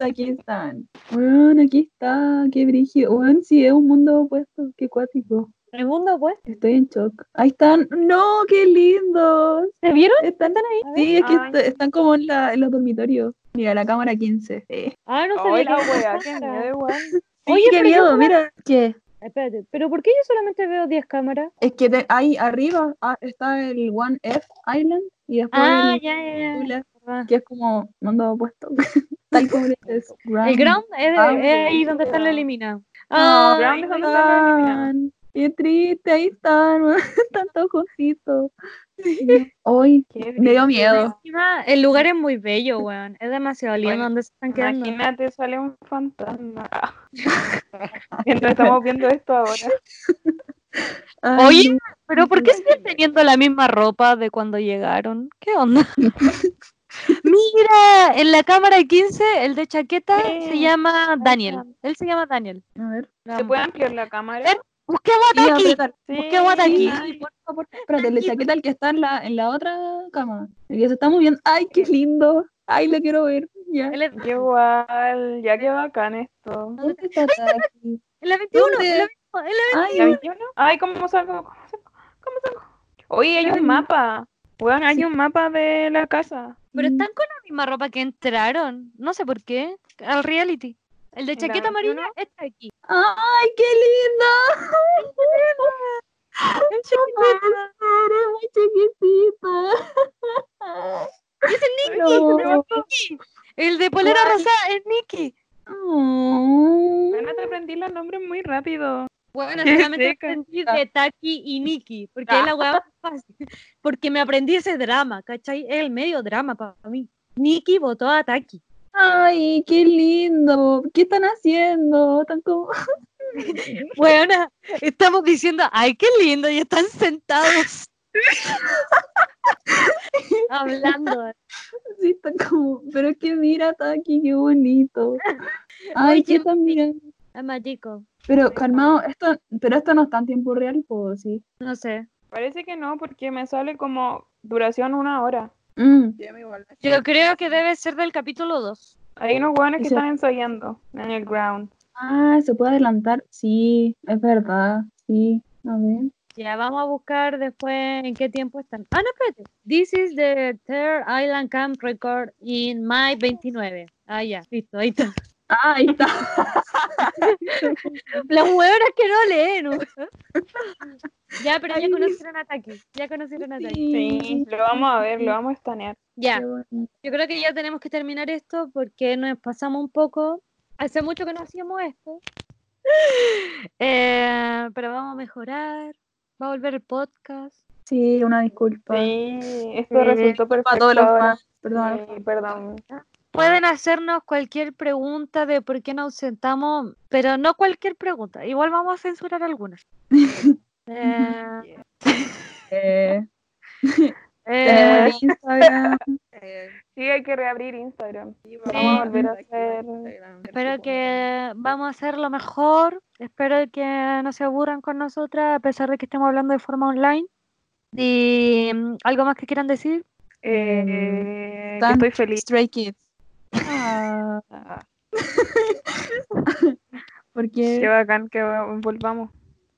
Aquí están. Weón, aquí está. Qué brígido. Weón, sí, es un mundo opuesto. Qué cuático. El mundo, pues. Estoy en shock. Ahí están. No, qué lindos. ¿Se vieron? Están ¿Están ahí? Sí, es que est- están como en, la, en los dormitorios. Mira, la cámara 15. Sí. Ah, no Hola, que era wea, qué miedo. Oye, qué miedo, mira. ¿Qué? Espérate, ¿pero por qué yo solamente veo 10 cámaras? Es que ahí arriba ah, está el One F Island y después Ah, el ya, ya, ya. Verdad. que es como mundo opuesto. Tal como es El ground es, Ah, es ahí donde están los ya. eliminados. Ah, Ah, ground es donde eliminados. están. Qué triste, ahí están, están todos juntitos. Hoy me dio miedo. encima, el lugar es muy bello, weón. Es demasiado lindo donde se están quedando. Imagínate, sale un fantasma. Mientras estamos viendo esto ahora. Ay, Oye, pero ¿por qué siguen teniendo la misma ropa de cuando llegaron? ¿Qué onda? Mira, en la cámara 15, el de chaqueta se llama Daniel. Él se llama Daniel. A ver. ¿Se puede ampliar la cámara? Busquemos Sí, a Taki. apretar. Busquemos a Taki. Ay, por favor. Espérate, chaqueta, el que está en la, en la otra cama. El que se está moviendo. Ay, qué lindo. Ay, lo quiero ver. Ya. Qué igual, ya que bacán esto. ¿Dónde está Taki? en la 21, en ¿Dónde? la 21, en la Ay, ¿La 21? Ay, ¿cómo salgo? ¿Cómo salgo? ¿Cómo salgo? Oye, hay un mapa. Weón, hay un mapa de la casa. Pero están con la misma ropa que entraron. No sé por qué. Al reality. El de ¿En la chaqueta amarilla 21? está aquí. ¡Ay, qué lindo! Eres muy chiquitita. No. El de polera ¿Cuál? rosa es Nicky. Oh. Bueno, te aprendí los nombres muy rápido. Bueno, solamente aprendí de Taki y Nikki, porque es la weá más fácil. Porque me aprendí ese drama, ¿cachai? Es el medio drama para mí. Nikki votó a Taki. Ay, qué lindo. ¿Qué están haciendo? Están como. Bueno, estamos diciendo, ay, qué lindo, y están sentados. Hablando. Sí, están como. Pero es que mira, Taki, qué bonito. Ay, Oye, ¿qué están mirando? Es mágico. Pero, calmado, esto, pero esto no está en tiempo real, pues sí. No sé. Parece que no, porque me sale como duración una hora. Mm, Yo creo que debe ser del capítulo 2. Hay unos hueones que están ensayando en el ground. Ah, se puede adelantar. Sí, es verdad. Sí, a ver. Ya vamos a buscar después en qué tiempo están. Ah, no, espérate. This is the Third Island Camp Record in May 29. Ah, ya, listo, ahí está. Ah, ahí está. Las hueonas que no leen. ya, pero ya conocieron a Taki. Ya conocieron a Taki. Sí, lo vamos a ver, lo vamos a estanear. Ya, yo creo que ya tenemos que terminar esto porque nos pasamos un poco. Hace mucho que no hacíamos esto. Eh, pero vamos a mejorar. Va a volver el podcast. Sí, una disculpa. Sí, esto Sí, resultó Para perfecto. todos los fans. Perdón. Sí, perdón. Pueden hacernos cualquier pregunta de por qué nos ausentamos, pero no cualquier pregunta. Igual vamos a censurar algunas. Eh, Eh, eh, Instagram. Sí, hay que reabrir Instagram. Sí, Vamos a volver a hacer. espero que vamos a hacer lo mejor. Espero que no se aburran con nosotras a pesar de que estemos hablando de forma online. Y mm, algo más que quieran decir. Eh, que estoy feliz. Stray Kids. Ah, Qué porque bacán que volvamos.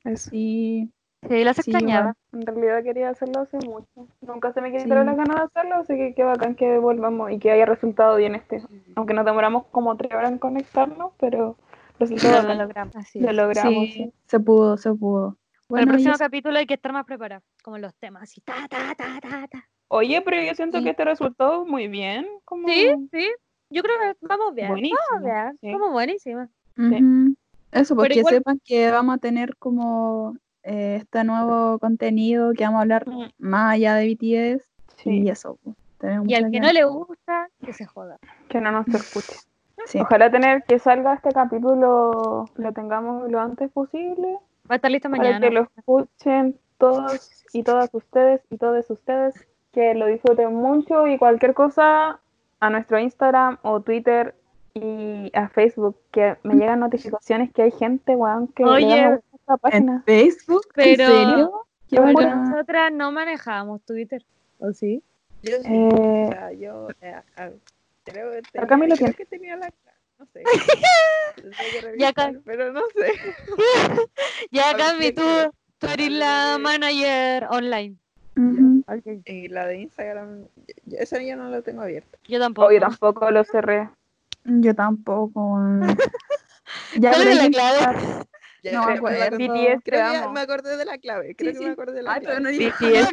Eso. sí, Sí, las Sí, extrañaba. En realidad quería hacerlo hace mucho. Nunca se me quitaron Sí. las ganas de hacerlo, así que qué bacán que volvamos y que haya resultado bien este. Aunque nos demoramos como tres horas en conectarnos, pero Resultó Lo bacán. logramos. Así Lo logramos. Sí, sí. se pudo, se pudo. El Bueno, y próximo capítulo hay que estar más preparado, como los temas, así, ta, ta, ta, ta, ta. Oye, pero yo siento Sí. que este resultó muy bien. Como... Sí, sí. Yo creo que vamos bien. Buenísimo, Vamos bien. sí. Vamos buenísima. Eso, porque igual- sepan que vamos a tener como eh, este nuevo contenido que vamos a hablar Mm, más allá de BTS Sí, y eso. pues, tenemos Y al que no le gusta, que se joda. que no nos escuche. Sí. Ojalá tener que salga este capítulo, lo tengamos lo antes posible, Va a estar para mañana. que lo escuchen todos y todas ustedes y todos ustedes, que lo disfruten mucho y cualquier cosa a nuestro Instagram o Twitter y a Facebook, que me llegan notificaciones que hay gente, weón, que le da Oye, me gusta a esta ¿En página. Facebook? Pero- ¿En serio? Pero nosotras no manejamos Twitter. ¿O sí? Yo sí. Eh, O sea, yo eh, creo, que tenía, creo que tenía la. No sé. Ya, revisar, pero no sé. Ya, Cami, ¿qué tú, tú eres la manager online. Ujú. Y la de Instagram, esa ya no la tengo abierta. Yo tampoco. oh, yo tampoco lo cerré. Yo tampoco. ya, ¿Cuál es la clave? Ya, No creo acuerdo. me acordé- BTS, te creo que ya amo. me acordé de la clave. Creo Sí, que me acordé de la clave. no BTS,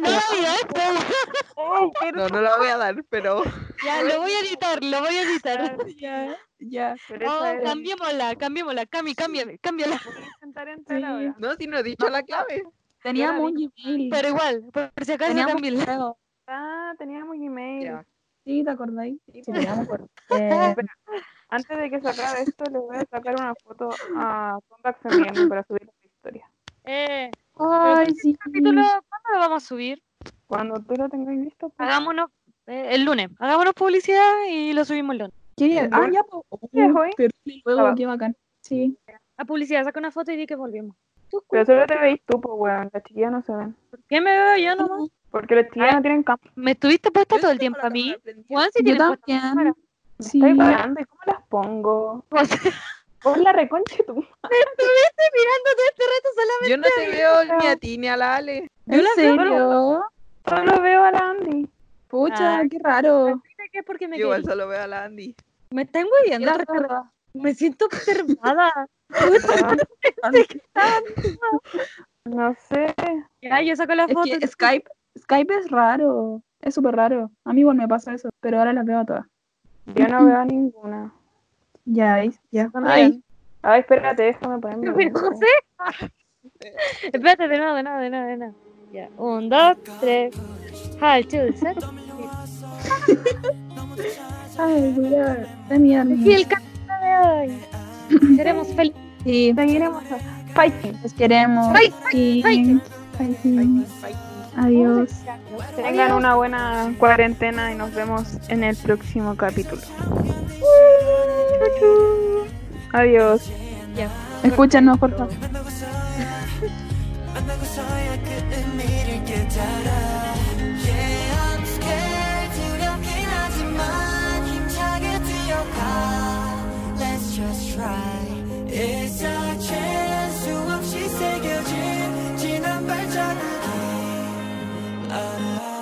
No. No, no la voy a dar, pero Ya, lo voy a editar, lo voy a editar. Ya, ya. pero Oh, es- cambiémosla, cambiémosla. Cami, cámbiame, cámbiala. Voy a intentar entrar Sí. ahora. no, si no he dicho la clave. Teníamos un Gmail. Pero igual, por, por si acaso Teníamos correo. Ah, teníamos Gmail. Ya. Sí, ¿te acordáis? Sí, Sí, ya me acuerdo. Eh, Antes de que se acabe esto, le voy a sacar una foto a Comeback Femenino para subir a la historia. Eh, Ay, sí. capítulo, ¿cuándo lo vamos a subir? Cuando tú lo tengáis visto, pues. Hagámonos eh, el lunes. Hagámonos publicidad y lo subimos el lunes. ¿Qué? Ah, ya, pues. ¿Qué es hoy? Pero luego, Ah. qué bacán. Sí. A publicidad, saca una foto y di que volvimos. ¿Tú, Pero solo te veis tú, pues, weón. Las chiquillas no se ven. ¿Por qué me veo yo nomás? Porque las chiquillas Ah. no tienen cámara. Me estuviste puesta Yo todo el tiempo la a mí. Juan, si Yo tienes puesta la cámara. también. Me Sí. estáis weando, ¿y cómo las pongo? O sea, Pon la reconcha tú. estuviste mirando todo este rato solamente. Yo no te veo ni a ti ni a la Ale. ¿En serio? Solo veo a la Andy. Pucha, Ay. qué raro. Que es porque me Yo igual querí. solo veo a la Andy. Me están hueviendo. Me siento observada. No sé. ya, yo saco la Es foto. que Skype, Skype es raro. Es súper raro. A mí igual me pasa eso, pero ahora las veo a todas. Yo no veo a ninguna. Ya, ¿veis? Ya. Ay, Ay, espérate, déjame ponerme. Pero, José. Espérate, de nuevo, de nuevo, de nuevo, de nuevo. Ya, un, dos, tres. Set. ay, voy a de mierda. Hoy. Seremos felices. Sí, Seguiremos fighting. los queremos. Fight, Sí. fight. Fighting. Adiós. Tengan una buena cuarentena y nos vemos en el próximo capítulo. Adiós. Escúchanos, por favor. just try It's our chance 수없이 새겨진 지난 발자국이 알아 Can't go